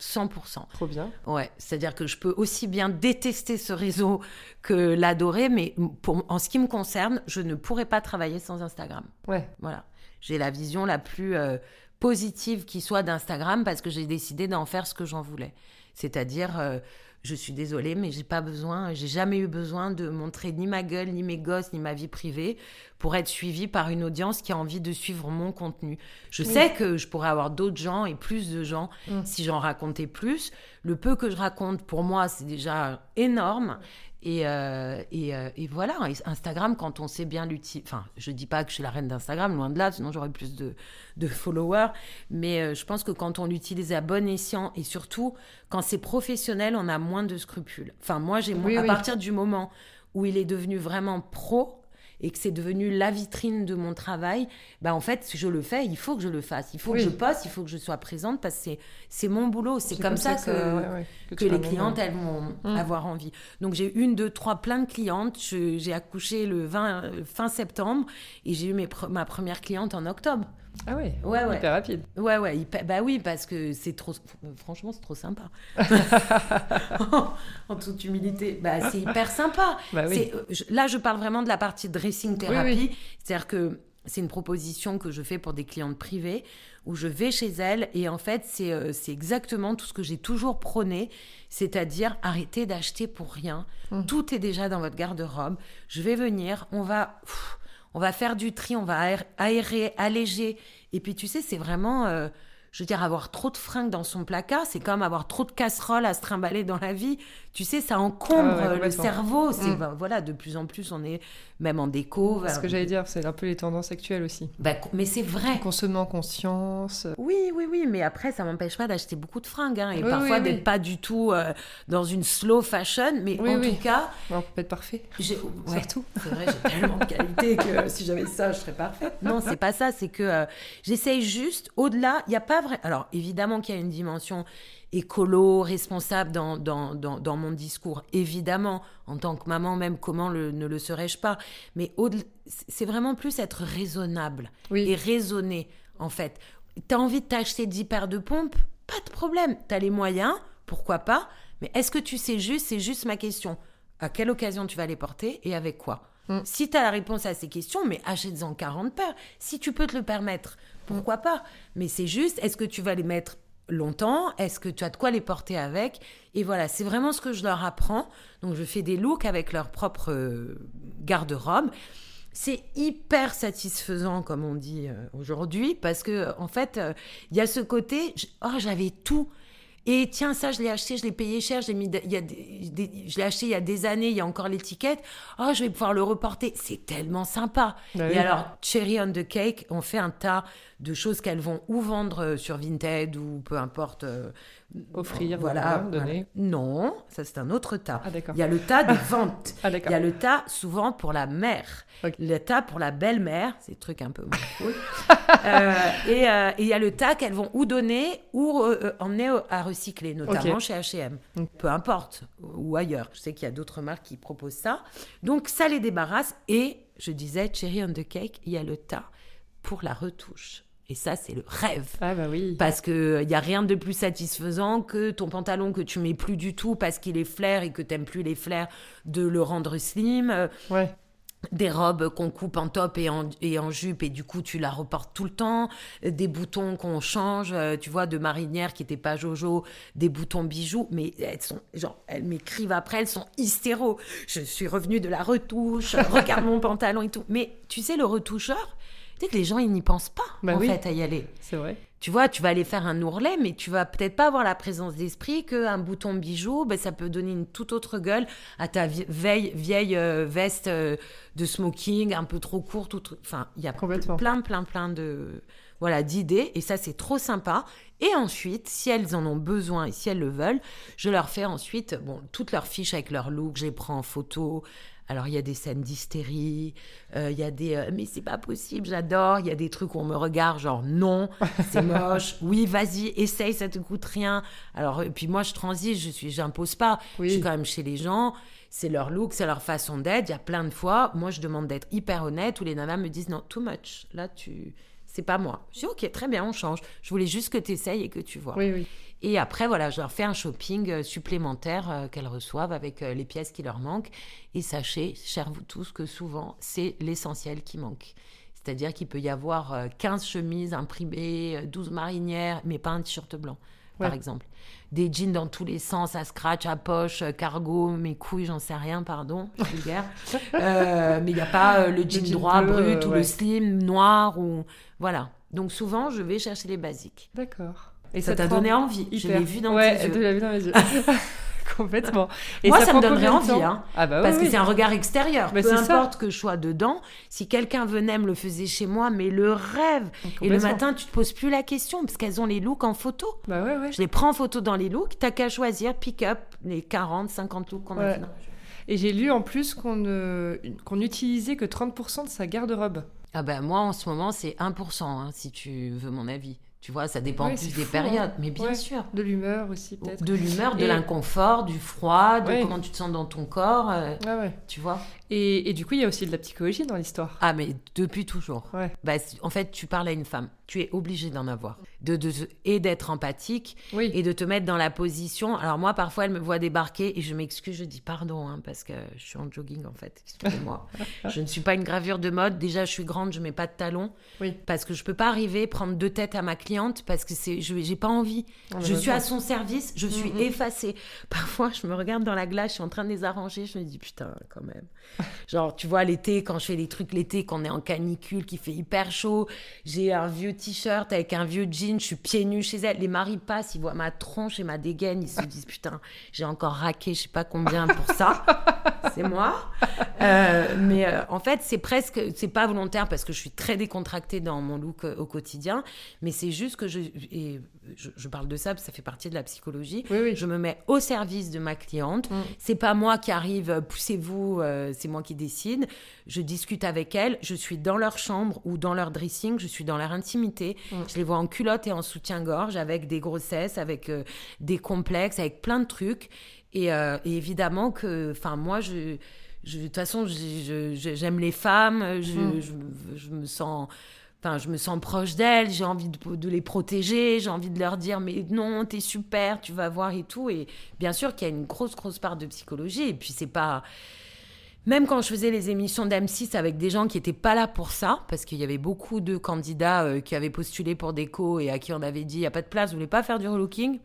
100%. Trop bien. Ouais, c'est-à-dire que je peux aussi bien détester ce réseau que l'adorer, mais pour, en ce qui me concerne, je ne pourrais pas travailler sans Instagram. Ouais. Voilà. J'ai la vision la plus euh, positive qui soit d'Instagram parce que j'ai décidé d'en faire ce que j'en voulais. C'est-à-dire, euh, je suis désolée, mais j'ai pas besoin, j'ai jamais eu besoin de montrer ni ma gueule, ni mes gosses, ni ma vie privée pour être suivie par une audience qui a envie de suivre mon contenu. Je Oui. sais que je pourrais avoir d'autres gens et plus de gens Mm. si j'en racontais plus. Le peu que je raconte, pour moi, c'est déjà énorme. Et, euh, et, euh, et voilà, Et Instagram, quand on sait bien l'utiliser, enfin, je dis pas que je suis la reine d'Instagram, loin de là, sinon j'aurais plus de, de followers, mais euh, je pense que quand on l'utilise à bon escient, et surtout quand c'est professionnel, on a moins de scrupules. Enfin, moi, j'ai Oui, à oui. partir du moment où il est devenu vraiment pro, et que c'est devenu la vitrine de mon travail, bah en fait, si je le fais, il faut que je le fasse. Il faut Oui. que je poste, il faut que je sois présente parce que c'est- mon boulot. C'est comme, ça, que, ouais, ouais, que les clientes, elles vont Mm. avoir envie. Donc j'ai une, deux, trois, plein de clientes. J'ai accouché le 20, euh, fin septembre et j'ai eu mes ma première cliente en octobre. Ah ouais. Ouais, ouais. Hyper rapide. Ouais, ouais, hyper- bah oui, parce que c'est trop. Franchement, c'est trop sympa. en toute humilité, bah, c'est hyper sympa. Bah oui. Euh, là, je parle vraiment de la partie dressing thérapie. Oui, C'est-à-dire que c'est une proposition que je fais pour des clientes privées où je vais chez elles et en fait, c'est euh, c'est exactement tout ce que j'ai toujours prôné, c'est-à-dire arrêter d'acheter pour rien. Mm. Tout est déjà dans votre garde-robe. Je vais venir, on va. pff, on va faire du tri, on va aérer, alléger. Et puis, tu sais, c'est vraiment, euh, je veux dire, avoir trop de fringues dans son placard, c'est comme avoir trop de casseroles à se trimballer dans la vie. Tu sais, ça encombre Ah ouais, euh, le cerveau. C'est, Mm. ben, voilà, de plus en plus, on est même en déco. Ce que j'allais dire, c'est un peu les tendances actuelles aussi. Ben, mais c'est vrai. Consommer en conscience. Oui, oui, oui, mais après, ça m'empêche pas d'acheter beaucoup de fringues hein, et Oui, parfois oui, oui. d'être pas du tout euh, dans une slow fashion. Mais en tout cas, on peut être parfait. j'ai... ouais, Surtout. C'est vrai, j'ai tellement de qualité que si j'avais ça, je serais parfaite. Non, c'est pas ça. C'est que euh, j'essaye juste, au-delà, il n'y a pas vrai. Alors, évidemment qu'il y a une dimension écolo, responsable dans, dans, dans, dans mon discours. Évidemment, en tant que maman, même, comment le- ne le serais-je pas? Mais c'est vraiment plus être raisonnable Oui. et raisonner, en fait. T'as envie de t'acheter 10 paires de pompes? Pas de problème. T'as les moyens, pourquoi pas? Mais est-ce que tu sais juste C'est juste ma question. À quelle occasion tu vas les porter et avec quoi? Mm. Si tu as la réponse à ces questions, mais achète-en 40 paires. Si tu peux te le permettre, pourquoi pas? Mais c'est juste, est-ce que tu vas les mettre longtemps Est-ce que tu as de quoi les porter avec? Et voilà, c'est vraiment ce que je leur apprends. Donc je fais des looks avec leur propre euh, garde-robe. C'est hyper satisfaisant, comme on dit euh, aujourd'hui, parce que en fait, euh, il y a ce côté, oh, j'avais tout. Et tiens, ça, je l'ai acheté, je l'ai payé cher, je l'ai mis, il y a des- des- je l'ai acheté il y a des années, il y a encore l'étiquette. Oh, je vais pouvoir le reporter. C'est tellement sympa. Bah Et alors, Cherry on the Cake, on fait un tas de choses qu'elles vont ou vendre euh, sur Vinted ou peu importe. euh, Offrir, voilà, voilà, donner. Non, ça c'est un autre tas. Ah. Il y a le tas des ventes. Ah, Il y a le tas souvent pour la mère, le tas pour la belle-mère, c'est des trucs un peu moins cool. Euh, et euh, il y a le tas qu'elles vont ou donner ou euh, emmener à recycler, notamment chez H&M. Peu importe, ou ailleurs. Je sais qu'il y a d'autres marques qui proposent ça. Donc ça les débarrasse. Et je disais, cherry on the cake, il y a le tas pour la retouche. Et ça, c'est le rêve. Ah bah oui. Parce que il y a rien de plus satisfaisant que ton pantalon que tu mets plus du tout parce qu'il est flair et que t'aimes plus les flairs, de le rendre slim. Euh, Ouais. des robes qu'on coupe en top et en, et en jupe et du coup tu la reportes tout le temps, des boutons qu'on change, euh, tu vois, de marinière qui n'étaient pas Jojo, des boutons bijoux, mais elles sont, genre, elles m'écrivent après, elles sont hystéro. Je suis revenue de la retouche, regarde mon pantalon et tout. Mais tu sais, le retoucheur, tu sais que les gens, ils n'y pensent pas, Bah en oui. fait, à y aller. C'est vrai. Tu vois, tu vas aller faire un ourlet, mais tu vas peut-être pas avoir la présence d'esprit qu'un bouton bijou, ben, ça peut donner une toute autre gueule à ta vie- veille- vieille euh, veste euh, de smoking un peu trop courte. ou Enfin, il y a plein, plein, plein de voilà d'idées, et ça, c'est trop sympa. Et ensuite, si elles en ont besoin et si elles le veulent, je leur fais ensuite bon, toutes leurs fiches avec leur look, je les prends en photo. Alors, il y a des scènes d'hystérie, euh, il y a des euh, mais c'est pas possible, j'adore. Il y a des trucs où on me regarde, genre non, c'est moche. Oui, vas-y, essaye, ça te coûte rien. Alors, et puis moi, je transige, je suis, j'impose pas. Oui. Je suis quand même chez les gens. C'est leur look, c'est leur façon d'être. Il y a plein de fois, moi, je demande d'être hyper honnête où les nanas me disent non, too much. Là, tu. C'est pas moi. Je dis ok, très bien, on change. Je voulais juste que tu essayes et que tu vois. Oui, oui. Et après, voilà, je leur fais un shopping euh, supplémentaire euh, qu'elles reçoivent avec euh, les pièces qui leur manquent. Et sachez, chers vous tous, que souvent, c'est l'essentiel qui manque. C'est-à-dire qu'il peut y avoir euh, 15 chemises imprimées, euh, 12 marinières, mais pas un t-shirt blanc, par exemple. Des jeans dans tous les sens, à scratch, à poche, cargo, mes couilles, j'en sais rien, pardon, vulgaire. Euh, mais il n'y a pas le jean jean droit bleu, brut ou le slim noir ou voilà. Donc souvent, je vais chercher les basiques. D'accord. Et Ça t'a donné envie. Je l'ai vu dans ouais, tes yeux. vu dans mes yeux. Complètement. Moi, ça me donnerait envie, hein. Ah bah Parce oui, que c'est un regard extérieur. Mais Peu ça. importe que je sois dedans, si quelqu'un venait me le faisait chez moi, mais le rêve. Et le matin, tu te poses plus la question parce qu'elles ont les looks en photo. Bah ouais, ouais. Je les prends en photo dans les looks. T'as qu'à choisir, pick up les 40, 50 looks qu'on a Ouais. fait. Et j'ai lu en plus qu'on ne... qu'on n'utilisait que 30% de sa garde-robe. Ah ben moi, en ce moment, c'est 1%, hein, si tu veux mon avis. Tu vois, ça dépend Ouais, plus des fou, périodes. hein. Mais bien Ouais. sûr. De l'humeur aussi, peut-être. De l'humeur, de Et- l'inconfort, du froid, de Ouais. comment tu te sens dans ton corps. euh, tu vois Et, et du coup, il y a aussi de la psychologie dans l'histoire. Ah, mais depuis toujours. Bah, en fait, tu parles à une femme. Tu es obligé d'en avoir. De, de, et d'être empathique Oui. et de te mettre dans la position. Alors, moi, parfois, elle me voit débarquer et je m'excuse, je dis pardon, hein, parce que je suis en jogging, en fait. Excusez-moi. je ne suis pas une gravure de mode. Déjà, je suis grande, je mets pas de talons. Oui. Parce que je peux pas arriver, prendre deux têtes à ma cliente parce que c'est, je j'ai pas envie. On a je suis à son service, je suis Mm, effacée. Parfois, je me regarde dans la glace, je suis en train de les arranger, je me dis putain, quand même. Genre, tu vois, l'été, quand je fais les trucs l'été, qu'on est en canicule, qu'il fait hyper chaud, j'ai un vieux t-shirt avec un vieux jean, je suis pieds nus chez elle. Les maris passent, ils voient ma tronche et ma dégaine, ils se disent putain, j'ai encore raqué, je sais pas combien pour ça. c'est moi. Euh, mais euh, en fait, c'est presque, c'est pas volontaire parce que je suis très décontractée dans mon look euh, au quotidien, mais c'est juste que je, je, je parle de ça parce que ça fait partie de la psychologie. Oui, oui. Je me mets au service de ma cliente. Mm. C'est pas moi qui arrive, euh, poussez-vous, euh, c'est moi qui décide. Je discute avec elles. Je suis dans leur chambre ou dans leur dressing. Je suis dans leur intimité. Mm. Je les vois en culotte et en soutien-gorge, avec des grossesses, avec euh, des complexes, avec plein de trucs. Et, euh, et évidemment que, enfin, moi, je. De toute façon, j'aime les femmes, je, Mm. je me- je me sens Enfin, je me sens proche d'elles, j'ai envie de, de les protéger, j'ai envie de leur dire mais non, t'es super, tu vas voir et tout. Et bien sûr qu'il y a une grosse, grosse part de psychologie. Et puis c'est pas. Même quand je faisais les émissions d'M6 avec des gens qui n'étaient pas là pour ça, parce qu'il y avait beaucoup de candidats euh, qui avaient postulé pour Déco et à qui on avait dit il n'y a pas de place, vous voulez pas faire du relooking?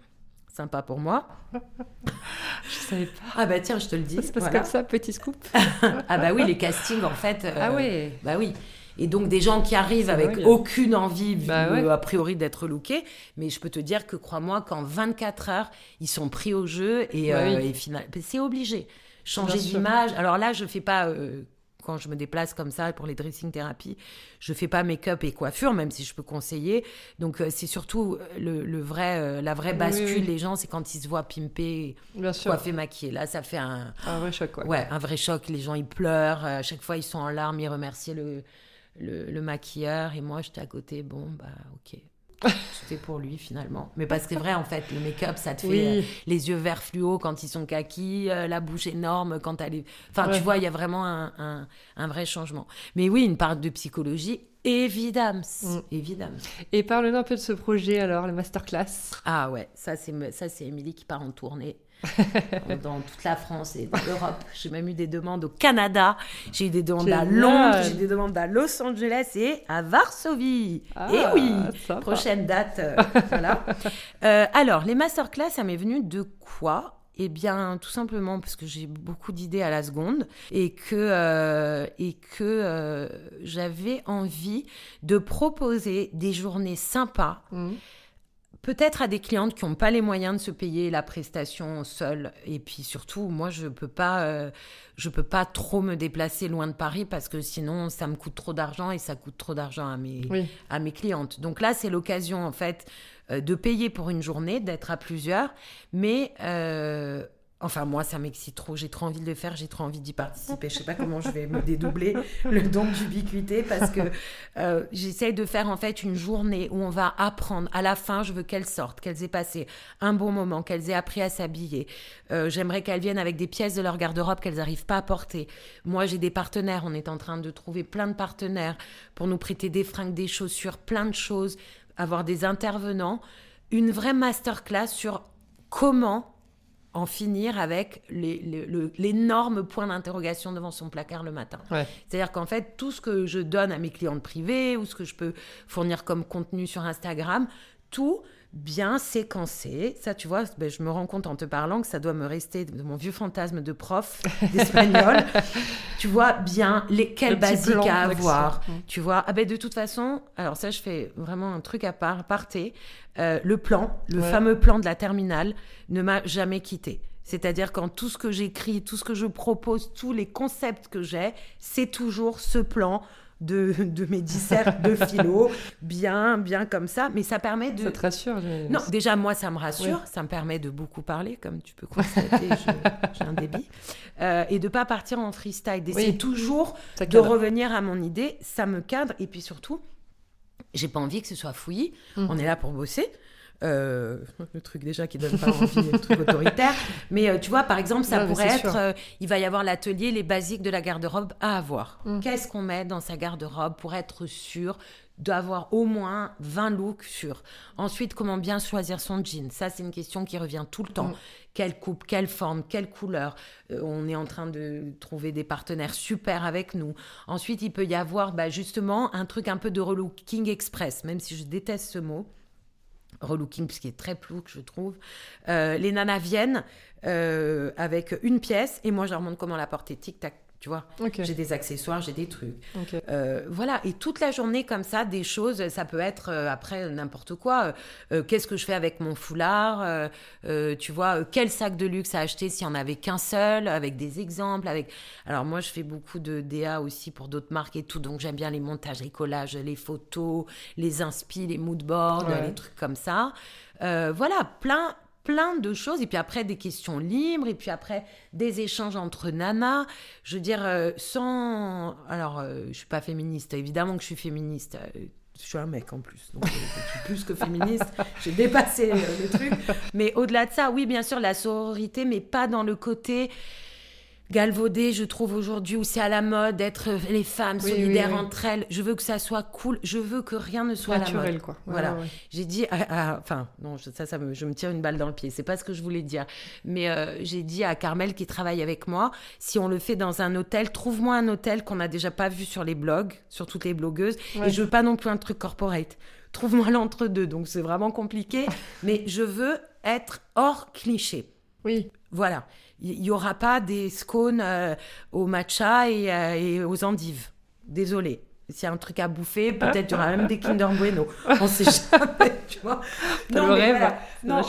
Sympa pour moi. Je savais pas. Ah bah tiens, je te le dis. Ça se passe voilà. comme ça, petit scoop. Ah bah oui, les castings en fait. euh, Ah ouais. Bah oui. Et donc des gens qui arrivent avec aucune envie, Bah ouais. euh, a priori, d'être lookés. Mais je peux te dire que, crois-moi, qu'en 24 heures, ils sont pris au jeu et, Bah euh, oui. et final- c'est obligé. Changer d'image. Alors là, je fais pas... euh, quand je me déplace comme ça pour les dressing thérapies, je fais pas make-up et coiffure, même si je peux conseiller. Donc c'est surtout le, le vrai, euh, la vraie bascule oui. les gens, c'est quand ils se voient pimper, coiffés, maquillés. Là, ça fait un, Un vrai choc, quoi. Ouais, un vrai choc. Les gens, ils pleurent. À chaque fois, ils sont en larmes. Ils remercient le, le, le maquilleur. Et moi, j'étais à côté. Bon, bah, ok. C'était pour lui, finalement. Mais parce que c'est vrai, en fait, le make-up, ça te fait Oui. euh, les yeux verts fluo quand ils sont kakis, euh, la bouche énorme quand elle est... Enfin, Ouais. tu vois, il y a vraiment un, un, un vrai changement. Mais oui, une part de psychologie, évidemment. Mm. Évidemment. Et parle-nous un peu de ce projet, alors, le masterclass. Ah ouais, ça, c'est ça c'est Émilie qui part en tournée. dans toute la France et l'Europe. J'ai même eu des demandes au Canada, j'ai eu des demandes à Londres, j'ai eu des demandes à Los Angeles et à Varsovie. Ah, et oui, prochaine date. Euh, voilà. Euh, alors, les masterclass, ça m'est venu de quoi? Eh bien, tout simplement parce que j'ai beaucoup d'idées à la seconde et que, euh, et que j'avais envie de proposer des journées sympas. Mmh peut-être à des clientes qui n'ont pas les moyens de se payer la prestation seule. Et puis surtout, moi, je peux pas, euh, je peux pas trop me déplacer loin de Paris parce que sinon, ça me coûte trop d'argent et ça coûte trop d'argent à mes, à mes clientes. Donc là, c'est l'occasion en fait euh, de payer pour une journée, d'être à plusieurs, mais euh, Enfin, moi, ça m'excite trop. J'ai trop envie de le faire. J'ai trop envie d'y participer. Je sais pas comment je vais me dédoubler le don d'ubiquité parce que euh, j'essaye de faire en fait une journée où on va apprendre. À la fin, je veux qu'elles sortent, qu'elles aient passé un bon moment, qu'elles aient appris à s'habiller. Euh, j'aimerais qu'elles viennent avec des pièces de leur garde-robe qu'elles n'arrivent pas à porter. Moi, j'ai des partenaires. On est en train de trouver plein de partenaires pour nous prêter des fringues, des chaussures, plein de choses, avoir des intervenants. Une vraie masterclass sur comment en finir avec l'énorme point d'interrogation devant son placard le matin. C'est-à-dire qu'en fait, tout ce que je donne à mes clientes privées ou ce que je peux fournir comme contenu sur Instagram, tout bien séquencé. Ça, tu vois, ben, je me rends compte en te parlant que ça doit me rester de mon vieux fantasme de prof d'espagnol. tu vois bien les, quels basiques à avoir. Tu vois, ah ben, de toute façon, alors ça, je fais vraiment un truc à part, parté. Euh, le plan, le fameux plan de la terminale, ne m'a jamais quitté. C'est-à-dire quand tout ce que j'écris, tout ce que je propose, tous les concepts que j'ai, c'est toujours ce plan de, de mes dissertes de philo, bien, bien comme ça. Mais ça permet de... Ça te rassure Non, déjà, moi, ça me rassure. Ça me permet de beaucoup parler, comme tu peux constater, j'ai un débit. Euh, et de pas partir en freestyle, d'essayer toujours de revenir à mon idée. Ça me cadre. Et puis surtout, j'ai pas envie que ce soit fouillis. Mmh. On est là pour bosser. Euh, le truc déjà qui donne pas envie, le truc autoritaire. Mais euh, tu vois, par exemple, ça pourrait être, euh, il va y avoir l'atelier, les basiques de la garde-robe à avoir. Mm. Qu'est-ce qu'on met dans sa garde-robe pour être sûr d'avoir au moins 20 looks sûrs? Ensuite, comment bien choisir son jean? Ça, c'est une question qui revient tout le temps. Mm. Quelle coupe, quelle forme, quelle couleur? On est en train de trouver des partenaires super avec nous. Ensuite, il peut y avoir bah, justement un truc un peu de relooking express, même si je déteste ce mot relooking, puisqu'il est très plouc, je trouve. Euh, les nanas viennent euh, avec une pièce et moi, je leur montre comment la porter. Tic-tac, tu vois. J'ai des accessoires, j'ai des trucs. Euh, voilà, et toute la journée comme ça, des choses, ça peut être euh, après n'importe quoi. Euh, qu'est-ce que je fais avec mon foulard? Tu vois, quel sac de luxe à acheter s'il n'y en avait qu'un seul, avec des exemples. avec? Alors moi, je fais beaucoup de DA aussi pour d'autres marques et tout, donc j'aime bien les montages, les collages, les photos, les inspi, les moodboards, les trucs comme ça. voilà, plein, plein de choses. Et puis après, des questions libres. Et puis après, des échanges entre nanas. Je veux dire, euh, sans. Alors, je euh, je suis pas féministe. Évidemment que je suis féministe. Euh, je suis un mec en plus, donc je suis plus que féministe. J'ai dépassé le truc. Mais au-delà de ça, oui, bien sûr, la sororité, mais pas dans le côté galvaudé, je trouve aujourd'hui où c'est à la mode d'être les femmes solidaires entre elles. Je veux que ça soit cool. Je veux que rien ne soit naturel, à la mode. quoi. voilà. J'ai dit, enfin non, ça, ça me, je me tire une balle dans le pied. C'est pas ce que je voulais dire. Mais euh, j'ai dit à Carmel qui travaille avec moi, si on le fait dans un hôtel, trouve-moi un hôtel qu'on n'a déjà pas vu sur les blogs, sur toutes les blogueuses. Et je veux pas non plus un truc corporate. Trouve-moi l'entre-deux. Donc c'est vraiment compliqué. mais je veux être hors cliché. Oui. Voilà il n'y aura pas des scones euh, au matcha et, euh, et aux endives. Désolée. S'il y a un truc à bouffer, peut-être il y aura même des Kinder Bueno. On sait jamais, tu vois. Non, le rêve. Non,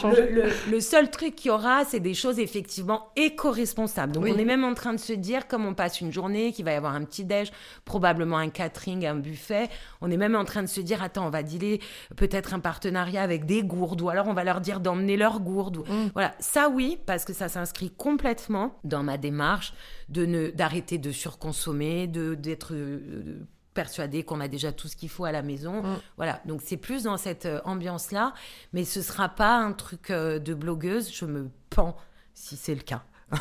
le, seul truc qu'il y aura, c'est des choses effectivement éco-responsables. Donc on est même en train de se dire, comme on passe une journée, qu'il va y avoir un petit déj, probablement un catering, un buffet. On est même en train de se dire, attends, on va dealer peut-être un partenariat avec des gourdes, ou alors on va leur dire d'emmener leurs gourdes. Mm. Voilà, ça oui, parce que ça s'inscrit complètement dans ma démarche de ne d'arrêter de surconsommer, de d'être euh, persuadé qu'on a déjà tout ce qu'il faut à la maison. Mm. Voilà, donc c'est plus dans cette euh, ambiance-là, mais ce sera pas un truc euh, de blogueuse, je me pends si c'est le cas.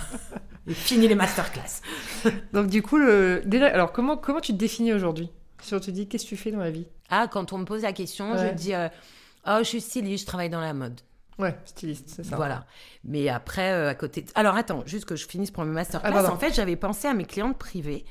Et fini les masterclass. donc du coup, le... déjà, alors comment, comment tu te définis aujourd'hui? Si on te dit qu'est-ce que tu fais dans la vie? Ah, quand on me pose la question, je dis euh, oh, je suis styliste, je travaille dans la mode. Ouais, styliste, c'est ça. Voilà. Mais après, euh, à côté. Alors attends, juste que je finisse pour mes masterclass. Ah, en fait, j'avais pensé à mes clientes privées.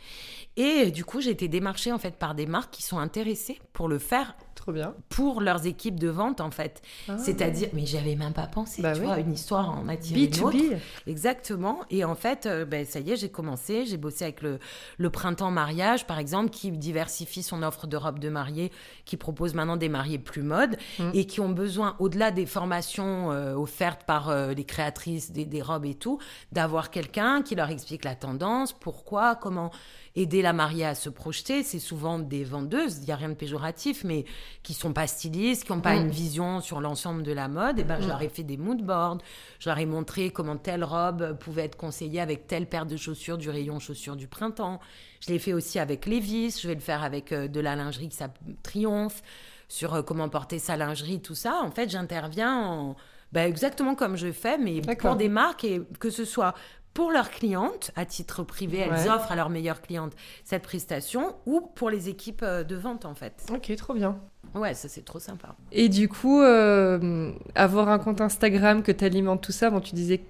Et du coup, j'ai été démarchée en fait par des marques qui sont intéressées pour le faire Trop bien. pour leurs équipes de vente en fait. Ah. C'est-à-dire, mais j'avais même pas pensé, Bah tu oui. vois, une histoire en autre. B2B. Exactement. Et en fait, euh, ben, ça y est, j'ai commencé. J'ai bossé avec le, le printemps mariage, par exemple, qui diversifie son offre de robes de mariée, qui propose maintenant des mariés plus modes Mm. et qui ont besoin, au-delà des formations euh, offertes par euh, les créatrices des, des robes et tout, d'avoir quelqu'un qui leur explique la tendance, pourquoi, comment aider la mariée à se projeter. C'est souvent des vendeuses, il n'y a rien de péjoratif, mais qui sont pas stylistes, qui n'ont pas Mm. une vision sur l'ensemble de la mode. Et ben, je leur ai fait des mood boards, je leur ai montré comment telle robe pouvait être conseillée avec telle paire de chaussures du rayon chaussures du printemps. Je l'ai fait aussi avec Levi's, je vais le faire avec euh, de la lingerie qui s'appelle Triomphe, sur euh, comment porter sa lingerie, tout ça. En fait, j'interviens en... ben, exactement comme je fais, mais pour des marques et que ce soit pour leurs clientes, à titre privé, elles Ouais. offrent à leurs meilleures clientes cette prestation, ou pour les équipes euh, de vente, en fait. Ok, trop bien. Ouais, ça c'est trop sympa. Et du coup, euh, avoir un compte Instagram que tu alimentes tout ça, bon, tu disais que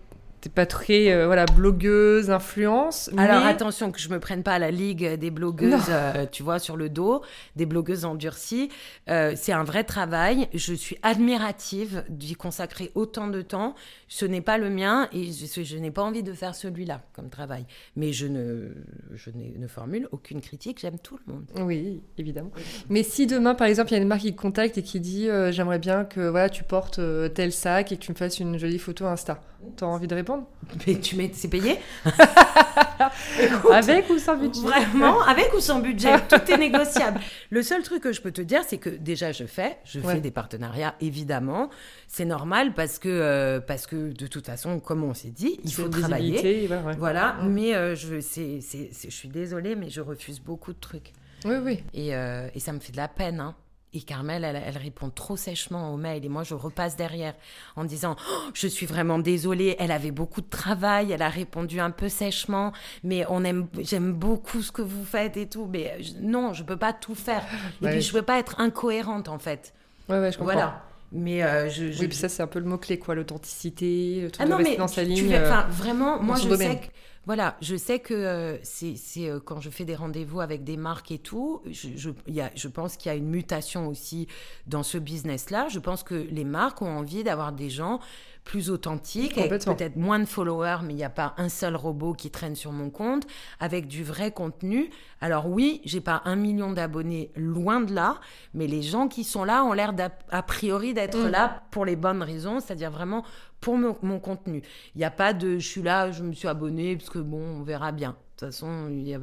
t'es pas très euh, voilà, blogueuse, influence. Alors mais... attention que je me prenne pas à la ligue des blogueuses, euh, tu vois, sur le dos, des blogueuses endurcies. Euh, c'est un vrai travail. Je suis admirative d'y consacrer autant de temps. Ce n'est pas le mien et je, je n'ai pas envie de faire celui-là comme travail. Mais je ne, je ne formule aucune critique. J'aime tout le monde. Oui, évidemment. Mais si demain, par exemple, il y a une marque qui te contacte et qui dit J'aimerais bien que voilà, tu portes tel sac et que tu me fasses une jolie photo Insta, t'as envie de répondre Mais tu mets, c'est payé Avec ou sans budget Vraiment, avec ou sans budget, tout est négociable. Le seul truc que je peux te dire, c'est que déjà je fais, je Ouais. fais des partenariats, évidemment. C'est normal parce que, euh, parce que de toute façon, comme on s'est dit, il faut travailler. voilà, ouais. Voilà, mais euh, je, c'est- je suis désolée, mais je refuse beaucoup de trucs. Oui, oui. Et, euh, et ça me fait de la peine. hein. Et Carmel, elle, elle répond trop sèchement aux mails. Et moi, je repasse derrière en disant Oh, Je suis vraiment désolée. Elle avait beaucoup de travail. Elle a répondu un peu sèchement. Mais on aime, j'aime beaucoup ce que vous faites et tout. Mais je- non, je peux pas tout faire. Et Ouais. puis, je peux pas être incohérente, en fait. Ouais, ouais, je comprends. Voilà. Mais euh, je. je- Oui, puis ça, c'est un peu le mot-clé, quoi, l'authenticité, le truc ah de non, rester mais dans sa tu- ligne. tu euh, vraiment, moi, je domaine. sais que. Voilà, je sais que euh, c'est euh, quand je fais des rendez-vous avec des marques et tout, je pense qu'il y a une mutation aussi dans ce business-là. Je pense que les marques ont envie d'avoir des gens plus authentiques, avec peut-être moins de followers, mais il n'y a pas un seul robot qui traîne sur mon compte, avec du vrai contenu. Alors oui, j'ai pas un million d'abonnés, loin de là, mais les gens qui sont là ont l'air d'a- a priori d'être Mm. là pour les bonnes raisons, c'est-à-dire vraiment pour mon, mon contenu. Il n'y a pas de je suis là, je me suis abonné, parce que bon, on verra bien. De toute façon, il y a-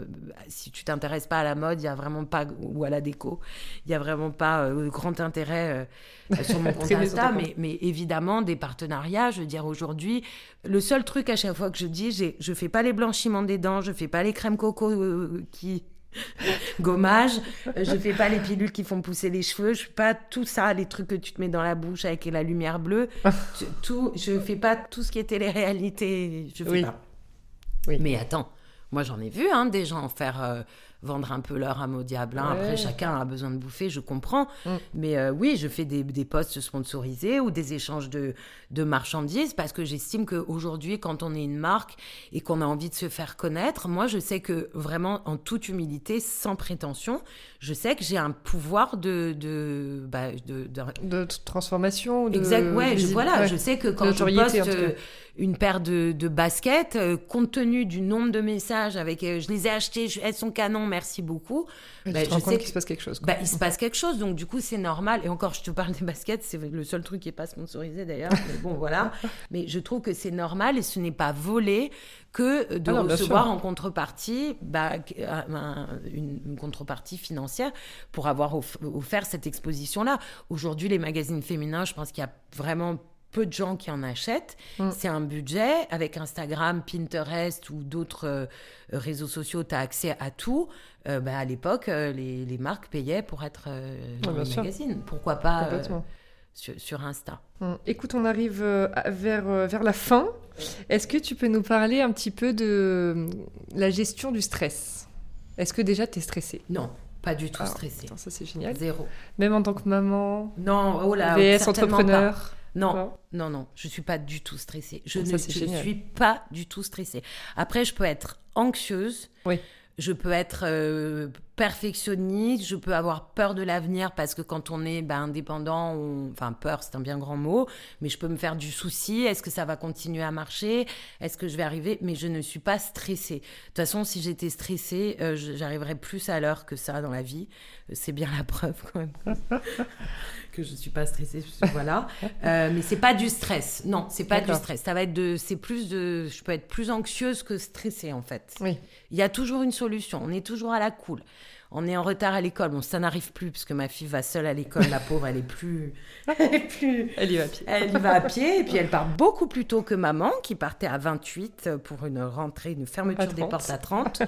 si tu t'intéresses pas à la mode, il y a vraiment pas ou à la déco, il y a vraiment pas euh, grand intérêt euh, sur mon compte Insta. Mais, mais évidemment, des partenariats. Je veux dire, aujourd'hui, le seul truc à chaque fois que je dis, je fais pas les blanchiments des dents, je fais pas les crèmes coco euh, qui gommage, je fais pas les pilules qui font pousser les cheveux, je fais pas tout ça, les trucs que tu te mets dans la bouche avec la lumière bleue, tout, je fais pas tout ce qui est télé-réalité, je fais Oui. pas. Oui. Mais attends, moi j'en ai vu hein, des gens faire euh, vendre un peu leur âme au diable. hein. Après, chacun a besoin de bouffer, je comprends. Mm. Mais euh, oui, je fais des, des posts sponsorisés ou des échanges de, de marchandises parce que j'estime qu'aujourd'hui, quand on est une marque et qu'on a envie de se faire connaître, moi je sais que vraiment, en toute humilité, sans prétention, je sais que j'ai un pouvoir de. de, bah, de, de- De transformation de... Exact, ouais, je, voilà, ouais. je sais que quand je poste euh, une paire de, de baskets, euh, compte tenu du nombre de messages avec euh, je les ai achetées, je- elles sont canon, merci beaucoup, bah, je sais qu'il se passe quelque chose. bah, il se passe quelque chose, donc du coup c'est normal. Et encore, je te parle des baskets, c'est le seul truc qui n'est pas sponsorisé d'ailleurs, mais bon voilà. Mais je trouve que c'est normal et ce n'est pas volé que de Ah non, recevoir en contrepartie bah, un- un- une, une contrepartie financière pour avoir off- offert cette exposition-là. Aujourd'hui, les magazines féminins, je pense qu'il y a vraiment peu de gens qui en achètent. Mm. C'est un budget. Avec Instagram, Pinterest ou d'autres euh, réseaux sociaux, tu as accès à tout. Euh, bah, à l'époque, euh, les, les marques payaient pour être euh, dans Ouais, bien le sûr. magazine. Pourquoi pas euh. Sur, sur Insta. Écoute, on arrive euh, vers, euh, vers la fin. Est-ce que tu peux nous parler un petit peu de euh, la gestion du stress? Est-ce que déjà tu es stressée? Non, pas du tout Ah, stressé. Attends, ça c'est génial. Zéro. Même en tant que maman, Non, oh là, VS entrepreneur. pas. Non, non, non, je suis pas du tout stressée. Je Ah, Ça, ne je suis pas du tout stressée. Après, je peux être anxieuse. Oui. Je peux être euh, perfectionniste, je peux avoir peur de l'avenir parce que quand on est ben, indépendant, on- enfin peur c'est un bien grand mot, mais je peux me faire du souci, est-ce que ça va continuer à marcher, est-ce que je vais arriver, mais je ne suis pas stressée. De toute façon, si j'étais stressée, euh, j'arriverais plus à l'heure que ça dans la vie. Euh, C'est bien la preuve quand même que je suis pas stressée, voilà. Euh, mais c'est pas du stress, non, c'est pas du stress. Ça va être de, c'est plus de, je peux être plus anxieuse que stressée en fait. Oui. Il y a toujours une solution. On est toujours à la cool. On est en retard à l'école. Bon, ça n'arrive plus parce que ma fille va seule à l'école. La pauvre, elle est plus, elle est plus. Elle y va à pied. Elle y va à pied et puis elle part beaucoup plus tôt que maman qui partait à 28 pour une rentrée, une fermeture des 30. portes à 30.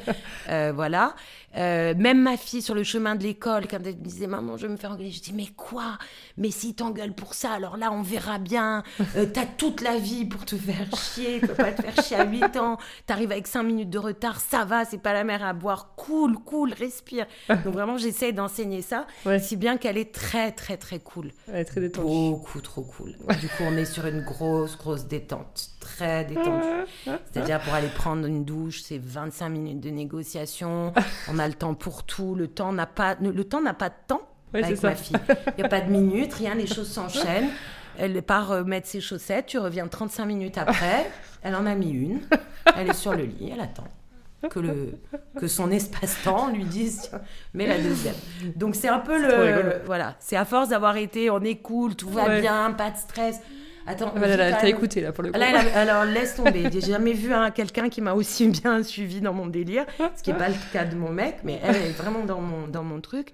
Euh, voilà. Euh, même ma fille sur le chemin de l'école, quand elle me disait maman, je vais me faire engueuler, je dis mais quoi? Mais si t'engueules pour ça, alors là on verra bien. Euh, T'as toute la vie pour te faire chier, tu peux pas te faire chier à 8 ans. T'arrives avec 5 minutes de retard, ça va, c'est pas la mer à boire. Cool, cool, respire. Donc vraiment j'essaie d'enseigner ça, Ouais. si bien qu'elle est très très très cool. Elle est très détendue. Beaucoup trop cool. Du coup, on est sur une grosse, grosse détente. Très détendue. C'est-à-dire, pour aller prendre une douche, c'est 25 minutes de négociation. On a le temps pour tout. Le temps n'a pas, le temps n'a pas de temps Ouais, avec ma fille. Il n'y a pas de minutes, rien, les choses s'enchaînent. Elle part euh, mettre ses chaussettes, tu reviens 35 minutes après. Elle en a mis une. Elle est sur le lit, elle attend que, le, que son espace-temps lui dise mets la deuxième. Donc c'est un peu le. Voilà, c'est à force d'avoir été on est cool, tout va Ouais. bien, pas de stress. Attends, Voilà, là, t'as écouté là pour le coup. Là, alors laisse tomber. J'ai jamais vu hein, quelqu'un qui m'a aussi bien suivi dans mon délire, ce qui n'est pas le cas de mon mec, mais elle est vraiment dans mon, dans mon truc.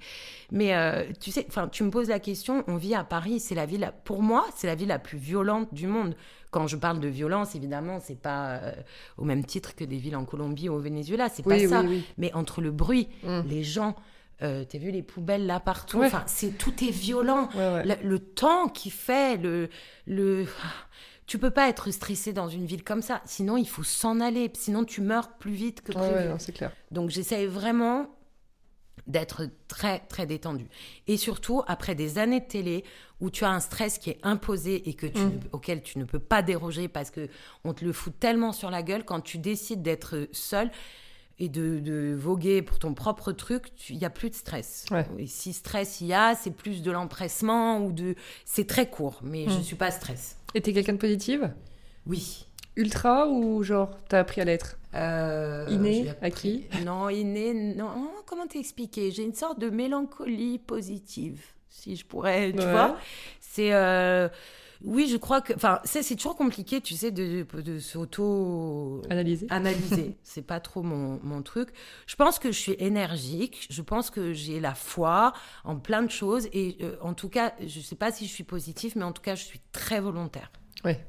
Mais euh, tu sais, enfin, tu me poses la question. On vit à Paris, c'est la ville. Pour moi, c'est la ville la plus violente du monde. Quand je parle de violence, évidemment, c'est pas euh, au même titre que des villes en Colombie ou au Venezuela. C'est Oui, pas ça. oui. Mais entre le bruit, Mm. les gens. Euh, T'as vu les poubelles là partout Ouais. Enfin, c'est tout est violent. Ouais, ouais. Le, le temps qu'il fait, le, le, tu peux pas être stressé dans une ville comme ça. Sinon, il faut s'en aller. Sinon, tu meurs plus vite que prévu. non, c'est clair. Donc, j'essaye vraiment d'être très, très détendue. Et surtout, après des années de télé où tu as un stress qui est imposé et que tu, Mm. ne- auquel tu ne peux pas déroger parce que on te le fout tellement sur la gueule, quand tu décides d'être seul et de, de voguer pour ton propre truc, tu- il n'y a plus de stress. Ouais. Et si stress il y a, c'est plus de l'empressement ou de... C'est très court, mais je Mm. ne suis pas stress. Et t'es quelqu'un de positive? Oui. Ultra ou genre t'as appris à l'être Euh, Inné, acquis Non, inné, non. Oh, Comment t'expliquer? J'ai une sorte de mélancolie positive, si je pourrais, tu Ouais. vois. C'est. euh, Oui, je crois que. Enfin, c'est toujours compliqué, tu sais, de, de, de s'auto. Analysé Analyser, c'est pas trop mon, mon truc. Je pense que je suis énergique, je pense que j'ai la foi en plein de choses et euh, en tout cas, je sais pas si je suis positive, mais en tout cas, je suis très volontaire. Ouais.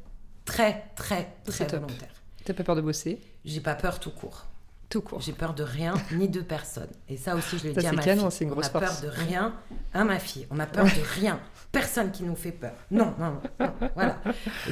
Très, très, très volontaire. T'as pas peur de bosser? J'ai pas peur tout court. Tout court. J'ai peur de rien ni de personne. Et ça aussi, je le dis à ma canon, fille. une on grosse a peur force. de rien, hein, ma fille? On a peur de rien. Personne qui nous fait peur. Non, non, non. non, voilà.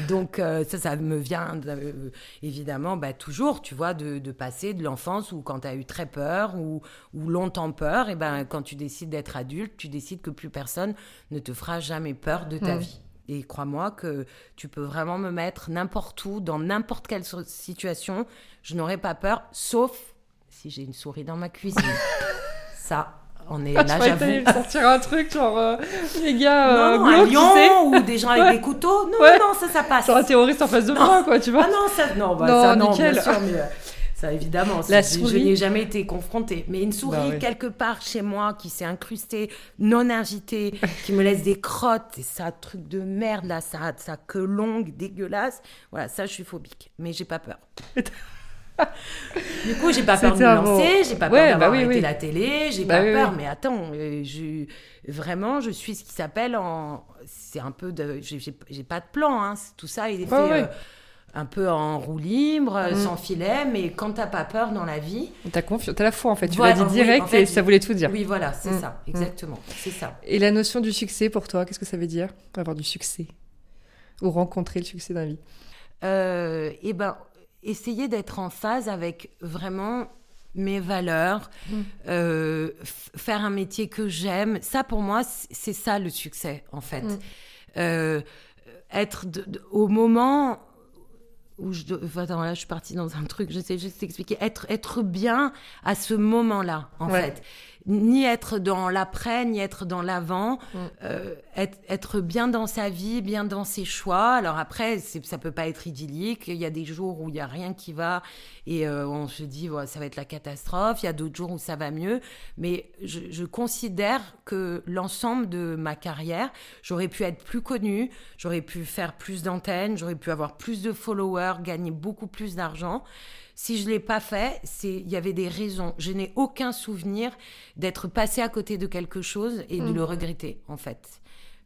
Donc, euh, ça, ça me vient euh, évidemment, bah, toujours, tu vois, de, de passer de l'enfance où quand tu as eu très peur ou, ou longtemps peur, et ben quand tu décides d'être adulte, tu décides que plus personne ne te fera jamais peur de ta Mm. vie. Et crois-moi que tu peux vraiment me mettre n'importe où, dans n'importe quelle situation. Je n'aurais pas peur, sauf si j'ai une souris dans ma cuisine. Ça, on est Ah, là, j'avoue. sortir un truc genre euh, les gars euh, Non, un tu lion sais ou des gens avec Ouais. des couteaux. Non, Ouais. non, ça, ça passe. Genre un terroriste en face de moi quoi, tu vois. Ah non, ça, non, bah, Non, ça, non, nickel. bien sûr, mais euh, ça, évidemment, La je souris. n'y ai jamais été confrontée. Mais une souris, Bah quelque part chez moi, qui s'est incrustée, non agitée, qui me laisse des crottes, et ça, truc de merde, là, ça, ça queue longue, dégueulasse. Voilà, ça, je suis phobique. Mais j'ai pas peur. Du coup, j'ai pas peur de me lancer, j'ai pas peur Ouais, d'avoir bah oui, arrêté oui. la télé, j'ai Bah pas oui, peur. oui. Mais attends, euh, je, vraiment, je suis ce qui s'appelle en. C'est un peu de. J'ai pas de plan, hein. c'est- Tout ça, il est fait euh, un peu en roue libre, Mm. sans filet, mais quand t'as pas peur dans la vie. T'as confiance, t'as la foi en fait. Tu Voilà, l'as dit oui, direct en fait, et ça voulait tout dire. Oui, voilà, c'est Mm. ça, exactement. C'est ça. Et la notion du succès pour toi, qu'est-ce que ça veut dire Avoir du succès ou rencontrer le succès d'un vie? Euh, et ben, essayer d'être en phase avec vraiment mes valeurs, Mm. euh, f- faire un métier que j'aime. Ça, pour moi, c'est ça le succès, en fait. Mm. Euh, être au moment où je attends là je suis partie dans un truc je sais juste t'expliquer être être bien à ce moment là en fait ni être dans l'après, ni être dans l'avant, mm. euh, être, bien dans sa vie, bien dans ses choix. Alors après, ça peut pas être idyllique. Il y a des jours où il y a rien qui va et euh, on se dit ça va être la catastrophe. Il y a d'autres jours où ça va mieux. Mais je, considère que l'ensemble de ma carrière, j'aurais pu être plus connue, j'aurais pu faire plus d'antennes, j'aurais pu avoir plus de followers, gagner beaucoup plus d'argent. Si je l'ai pas fait, il y avait des raisons. Je n'ai aucun souvenir d'être passé à côté de quelque chose et de mm. le regretter en fait.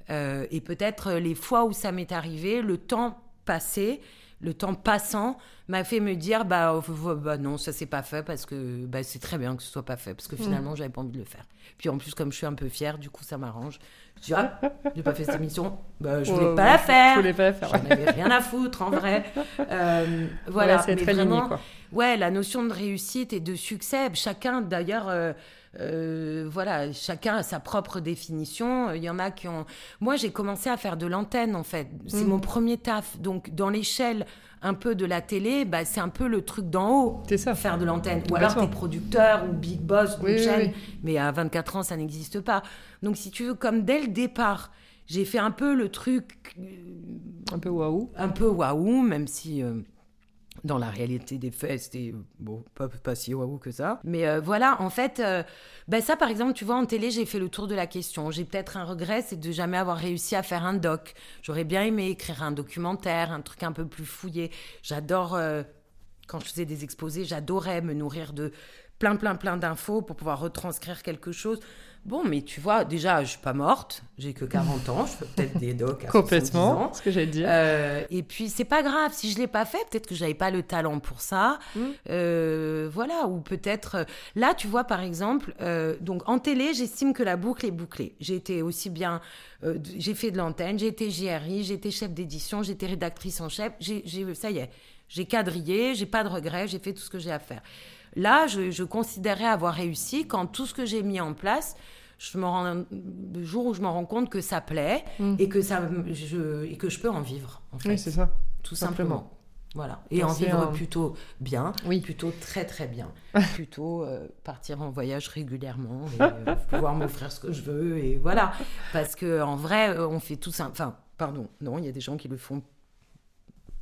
Euh, et peut-être les fois où ça m'est arrivé, le temps passé, le temps passant m'a fait me dire bah, oh, bah non ça c'est pas fait parce que bah, c'est très bien que ce soit pas fait parce que mm. finalement j'avais pas envie de le faire. Puis en plus comme je suis un peu fière du coup ça m'arrange. Je dis ah j'ai pas fait cette émission. Bah, je voulais pas la faire. voulais pas la faire j'en avais rien à foutre en vrai. Euh, voilà c'est très vraiment, quoi. ouais, la notion de réussite et de succès, chacun d'ailleurs. Euh, euh, voilà, chacun a sa propre définition. Il y en a qui ont. Moi, j'ai commencé à faire de l'antenne, en fait. C'est mm. mon premier taf. Donc, dans l'échelle un peu de la télé, bah, c'est un peu le truc d'en haut. C'est ça. Faire de l'antenne. Ou alors, t'es producteur ou big boss ou chaîne. Mais à 24 ans, ça n'existe pas. Donc, si tu veux, comme dès le départ, j'ai fait un peu le truc. Un peu waouh. Un peu waouh, même si. Euh, dans la réalité des faits, c'était bon, pas, si waouh que ça. Mais euh, voilà, en fait, euh, ben ça par exemple, tu vois, en télé, j'ai fait le tour de la question. J'ai peut-être un regret, c'est de jamais avoir réussi à faire un doc. J'aurais bien aimé écrire un documentaire, un truc un peu plus fouillé. J'adore, euh, quand je faisais des exposés, j'adorais me nourrir de plein, plein, plein d'infos pour pouvoir retranscrire quelque chose. Bon, mais tu vois, déjà, je suis pas morte, j'ai que 40 ans, je fais peut-être des docs à Complètement, ce que j'allais dire. Euh, et puis, c'est pas grave, si je l'ai pas fait, peut-être que j'avais pas le talent pour ça. Mm. Euh, voilà, ou peut-être. Euh, là, tu vois, par exemple, donc en télé, j'estime que la boucle est bouclée. J'ai été aussi bien. j'ai fait de l'antenne, j'ai été JRI, j'ai été chef d'édition, j'ai été rédactrice en chef. J'ai, ça y est, j'ai quadrillé, j'ai pas de regrets, j'ai fait tout ce que j'ai à faire. Là, je, je considérais avoir réussi quand tout ce que j'ai mis en place, je me rends, le jour où je me rends compte que ça plaît mhm. et, que ça, je, et que je peux en vivre. En fait. Oui, c'est ça. Tout simplement. Voilà. Et en vivre plutôt bien, oui. plutôt très très bien. plutôt euh, partir en voyage régulièrement et euh, pouvoir m'offrir ce que je veux. Et voilà. Parce que en vrai, euh, on fait tout ça. Enfin, pardon, non, il y a des gens qui le font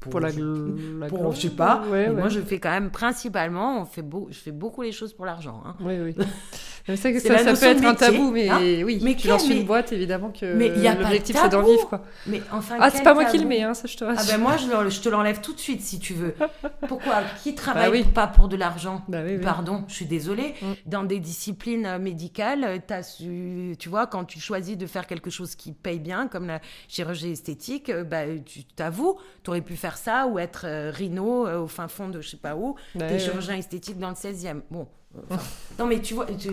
pour, la, je, pour, je sais pas. Moi, je fais quand même principalement, on fait beau, je fais beaucoup les choses pour l'argent. Hein. Oui, oui. C'est ça, ça peut être un tabou, mais hein oui, mais tu lances une boîte, évidemment que l'objectif c'est d'en vivre. Quoi. Mais enfin, ah, c'est pas moi qui le mets, hein, ça je te rassure. Ah ben moi, je, je te l'enlève tout de suite si tu veux. Pourquoi? Qui travaille bah pas pour de l'argent? Bah Pardon, je suis désolée. Mm. Dans des disciplines euh, médicales, euh, as su, tu vois, quand tu choisis de faire quelque chose qui paye bien, comme la chirurgie esthétique, euh, bah, tu t'avoues, tu aurais pu faire ça ou être rhino au fin fond de je sais pas où, bah des chirurgiens esthétiques dans le 16e. Bon, non, mais tu vois, je,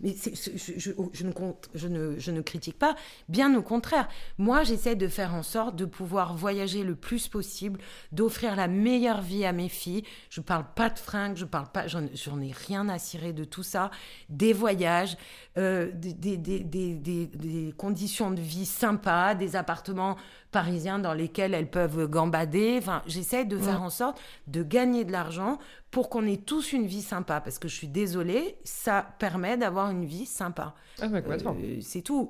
mais je, je, ne compte, je, ne, je ne critique pas, bien au contraire. Moi, j'essaie de faire en sorte de pouvoir voyager le plus possible, d'offrir la meilleure vie à mes filles. Je parle pas de fringues, je parle pas, j'en ai rien à cirer de tout ça. Des voyages, euh, des, des, des, des, conditions de vie sympas, des appartements parisiens dans lesquels elles peuvent gambader. Enfin, j'essaie de faire en sorte de gagner de l'argent pour qu'on ait tous une vie sympa. Parce que je suis désolée, ça permet d'avoir une vie sympa. Ah, euh, c'est tout.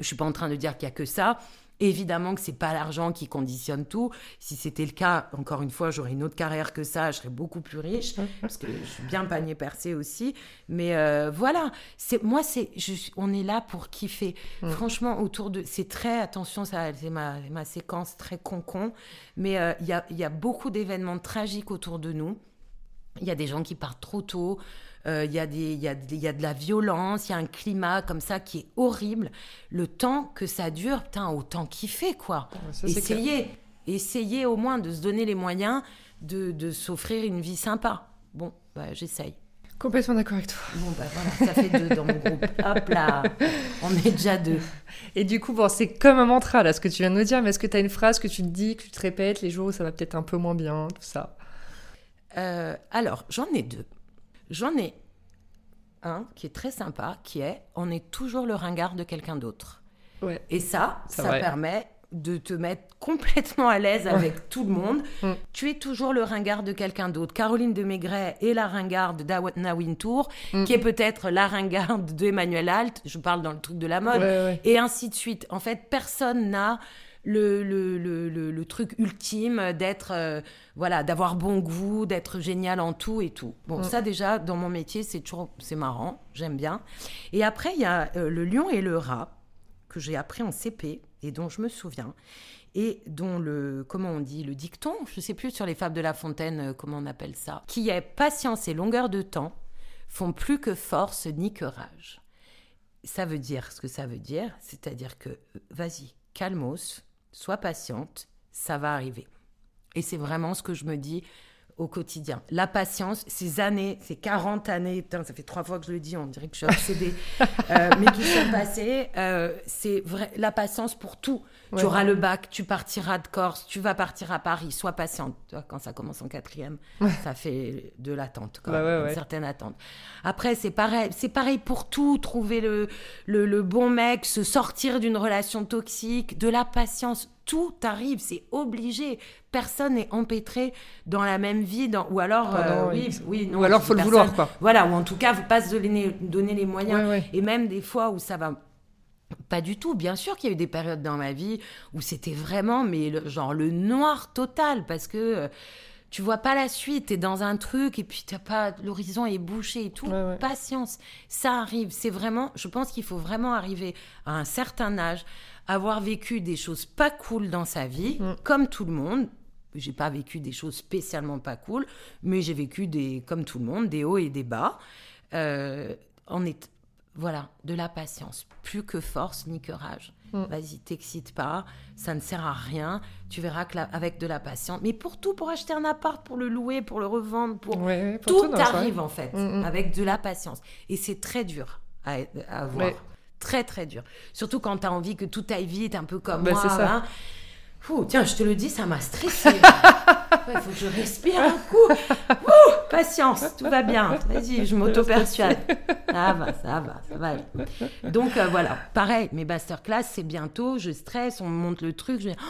Je suis pas en train de dire qu'il y a que ça. Évidemment que c'est pas l'argent qui conditionne tout. Si c'était le cas, encore une fois, j'aurais une autre carrière que ça, je serais beaucoup plus riche parce que je suis bien panier percé aussi. Mais euh, voilà, c'est moi, c'est on est là pour kiffer. Franchement, autour de, c'est très attention, ça, c'est ma, ma séquence très concon, mais euh, il y, a, y a beaucoup d'événements tragiques autour de nous. Il y a des gens qui partent trop tôt. Euh, il y, a des, y, a, y a de la violence, il y a un climat comme ça qui est horrible. Le temps que ça dure, putain, autant kiffer, quoi. essayez, essayez au moins de se donner les moyens de, de s'offrir une vie sympa. Bon, bah, j'essaye. Complètement d'accord avec toi. Bon, bah voilà, ça fait deux dans mon groupe. Hop là, on est déjà deux. Et du coup, bon, c'est comme un mantra, là, ce que tu viens de nous dire, mais est-ce que tu as une phrase que tu te dis, que tu te répètes les jours où ça va peut-être un peu moins bien, tout ça? Euh, Alors, j'en ai deux. J'en ai un qui est très sympa, qui est on est toujours le ringard de quelqu'un d'autre. Ouais. Et ça, ça, permet de te mettre complètement à l'aise avec tout le monde. Mm. Tu es toujours le ringard de quelqu'un d'autre. Caroline de Maigret est la ringarde d'Awatna Wintour, Mm. qui est peut-être la ringarde d'Emmanuel Alt. Je parle dans le truc de la mode. Ouais, ouais. Et ainsi de suite. En fait, personne n'a le, le, le, le- le truc ultime d'être, euh, voilà, d'avoir bon goût, d'être génial en tout et tout. Bon, Mm. ça déjà, dans mon métier, c'est toujours, c'est marrant, j'aime bien. Et après, il y a euh, le lion et le rat que j'ai appris en CP et dont je me souviens et dont le comment on dit le dicton, je sais plus sur les fables de La Fontaine euh, comment on appelle ça, qui est patience et longueur de temps font plus que force ni que rage. Ça veut dire ce que ça veut dire, c'est-à-dire que vas-y, calmos, sois patiente, ça va arriver. Et c'est vraiment ce que je me dis au quotidien. La patience, ces années, ces 40 années, putain, ça fait trois fois que je le dis, on dirait que je suis obsédée, euh, mais qui sont passées, euh, c'est vrai, la patience pour tout. Ouais. Tu auras le bac, tu partiras de Corse, tu vas partir à Paris, sois patiente. Quand ça commence en quatrième, ça fait de l'attente, quand Bah même, ouais, une certaine attente. Après, c'est pareil, c'est pareil pour tout, trouver le, le, le bon mec, se sortir d'une relation toxique, de la patience, tout arrive, c'est obligé. Personne n'est empêtré dans la même vie, dans, ou alors, euh, Pendant oui, oui, non, Ou alors, faut le vouloir, quoi. Voilà, ou en tout cas, faut pas se donner, donner les moyens. Ouais, ouais. Et même des fois où ça va pas du tout. Bien sûr qu'il y a eu des périodes dans ma vie où c'était vraiment, mais le, genre le noir total, parce que euh, tu vois pas la suite, t'es dans un truc et puis t'as pas, l'horizon est bouché et tout. Ouais, ouais. Patience, ça arrive. C'est vraiment, je pense qu'il faut vraiment arriver à un certain âge, avoir vécu des choses pas cool dans sa vie, Mm. comme tout le monde. J'ai pas vécu des choses spécialement pas cool, mais j'ai vécu des, comme tout le monde, des hauts et des bas. Euh, on est, voilà, de la patience, plus que force ni que rage. Mm. Vas-y, t'excite pas, ça ne sert à rien. Tu verras que la- avec de la patience, mais pour tout, pour acheter un appart, pour le louer, pour le revendre, pour Ouais, ouais, pour tout vrai. arrive en fait Mm, avec de la patience. Et c'est très dur à, à avoir. Ouais. Très très dur. Surtout quand tu as envie que tout aille vite, un peu comme Bah, moi. c'est ça. hein. Tiens, je te le dis, ça m'a stressé. Il faut que je respire un coup. Ouh, patience, tout va bien. Vas-y, je m'auto-persuade. Ça va, ça va, ça va. Donc euh, voilà, pareil, mes masterclass, c'est bientôt, je stresse, on me montre le truc. Je... dis, Oh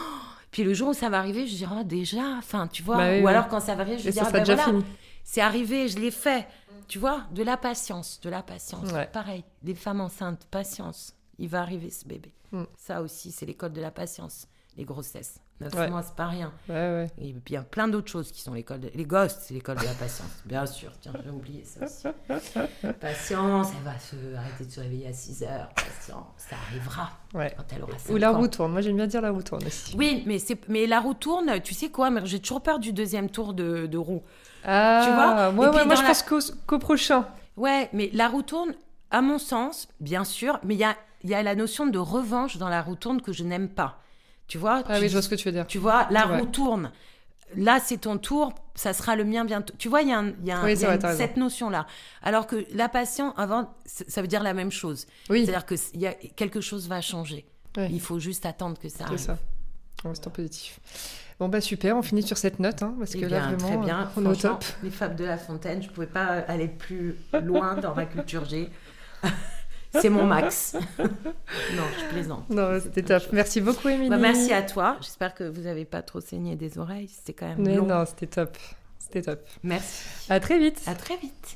Puis le jour où ça va arriver, je dis, oh, déjà, enfin, tu vois. Bah oui, Ou oui. alors quand ça va arriver, je dis, ah, ben déjà voilà, fini. c'est arrivé, je l'ai fait. Tu vois, de la patience, de la patience. Ouais. Pareil, les femmes enceintes, patience. Il va arriver ce bébé. Mm. Ça aussi, c'est l'école de la patience. Les grossesses. Neuf Ouais. mois, c'est pas rien. Ouais. Et puis il y a plein d'autres choses qui sont l'école de... Les gosses, c'est l'école de la patience. Bien sûr, tiens, j'ai oublié ça aussi. Patience, elle va se... arrêter de se réveiller à 6 heures. Patience, ça arrivera quand elle aura 5 Ou la ans. roue tourne. Moi, j'aime bien dire la roue tourne aussi. Oui, mais, mais la roue tourne, tu sais quoi J'ai toujours peur du deuxième tour de, de roue. Ah, Tu vois ouais, puis moi, je la- pense qu'au, prochain. Ouais, mais la roue tourne, à mon sens, bien sûr, mais il y a, il y a la notion de revanche dans la roue tourne que je n'aime pas. Tu vois Ah tu, oui, je vois ce que tu veux dire. tu vois, la Ouais. roue tourne. Là, c'est ton tour, ça sera le mien bientôt. Tu vois, il y a, un- y a, un- Oui, il y c'est a vrai, une- t'as raison. cette notion-là. Alors que la patience, avant, ça veut dire la même chose. Oui, C'est-à-dire que y a, quelque chose va changer. Ouais. Il faut juste attendre que ça c'est arrive. ça. C'est en positif. Bon, bah super, on finit sur cette note, hein, parce Eh que là, bien, vraiment, très bien. on est au top. Les fables de La Fontaine, je ne pouvais pas aller plus loin dans ma culture G. C'est mon max. non, je plaisante. Non, c'était top. Merci beaucoup, Émilie. Bah, merci à toi. J'espère que vous n'avez pas trop saigné des oreilles. C'était quand même Mais long. non, c'était top. C'était top. Merci. À très vite. À très vite.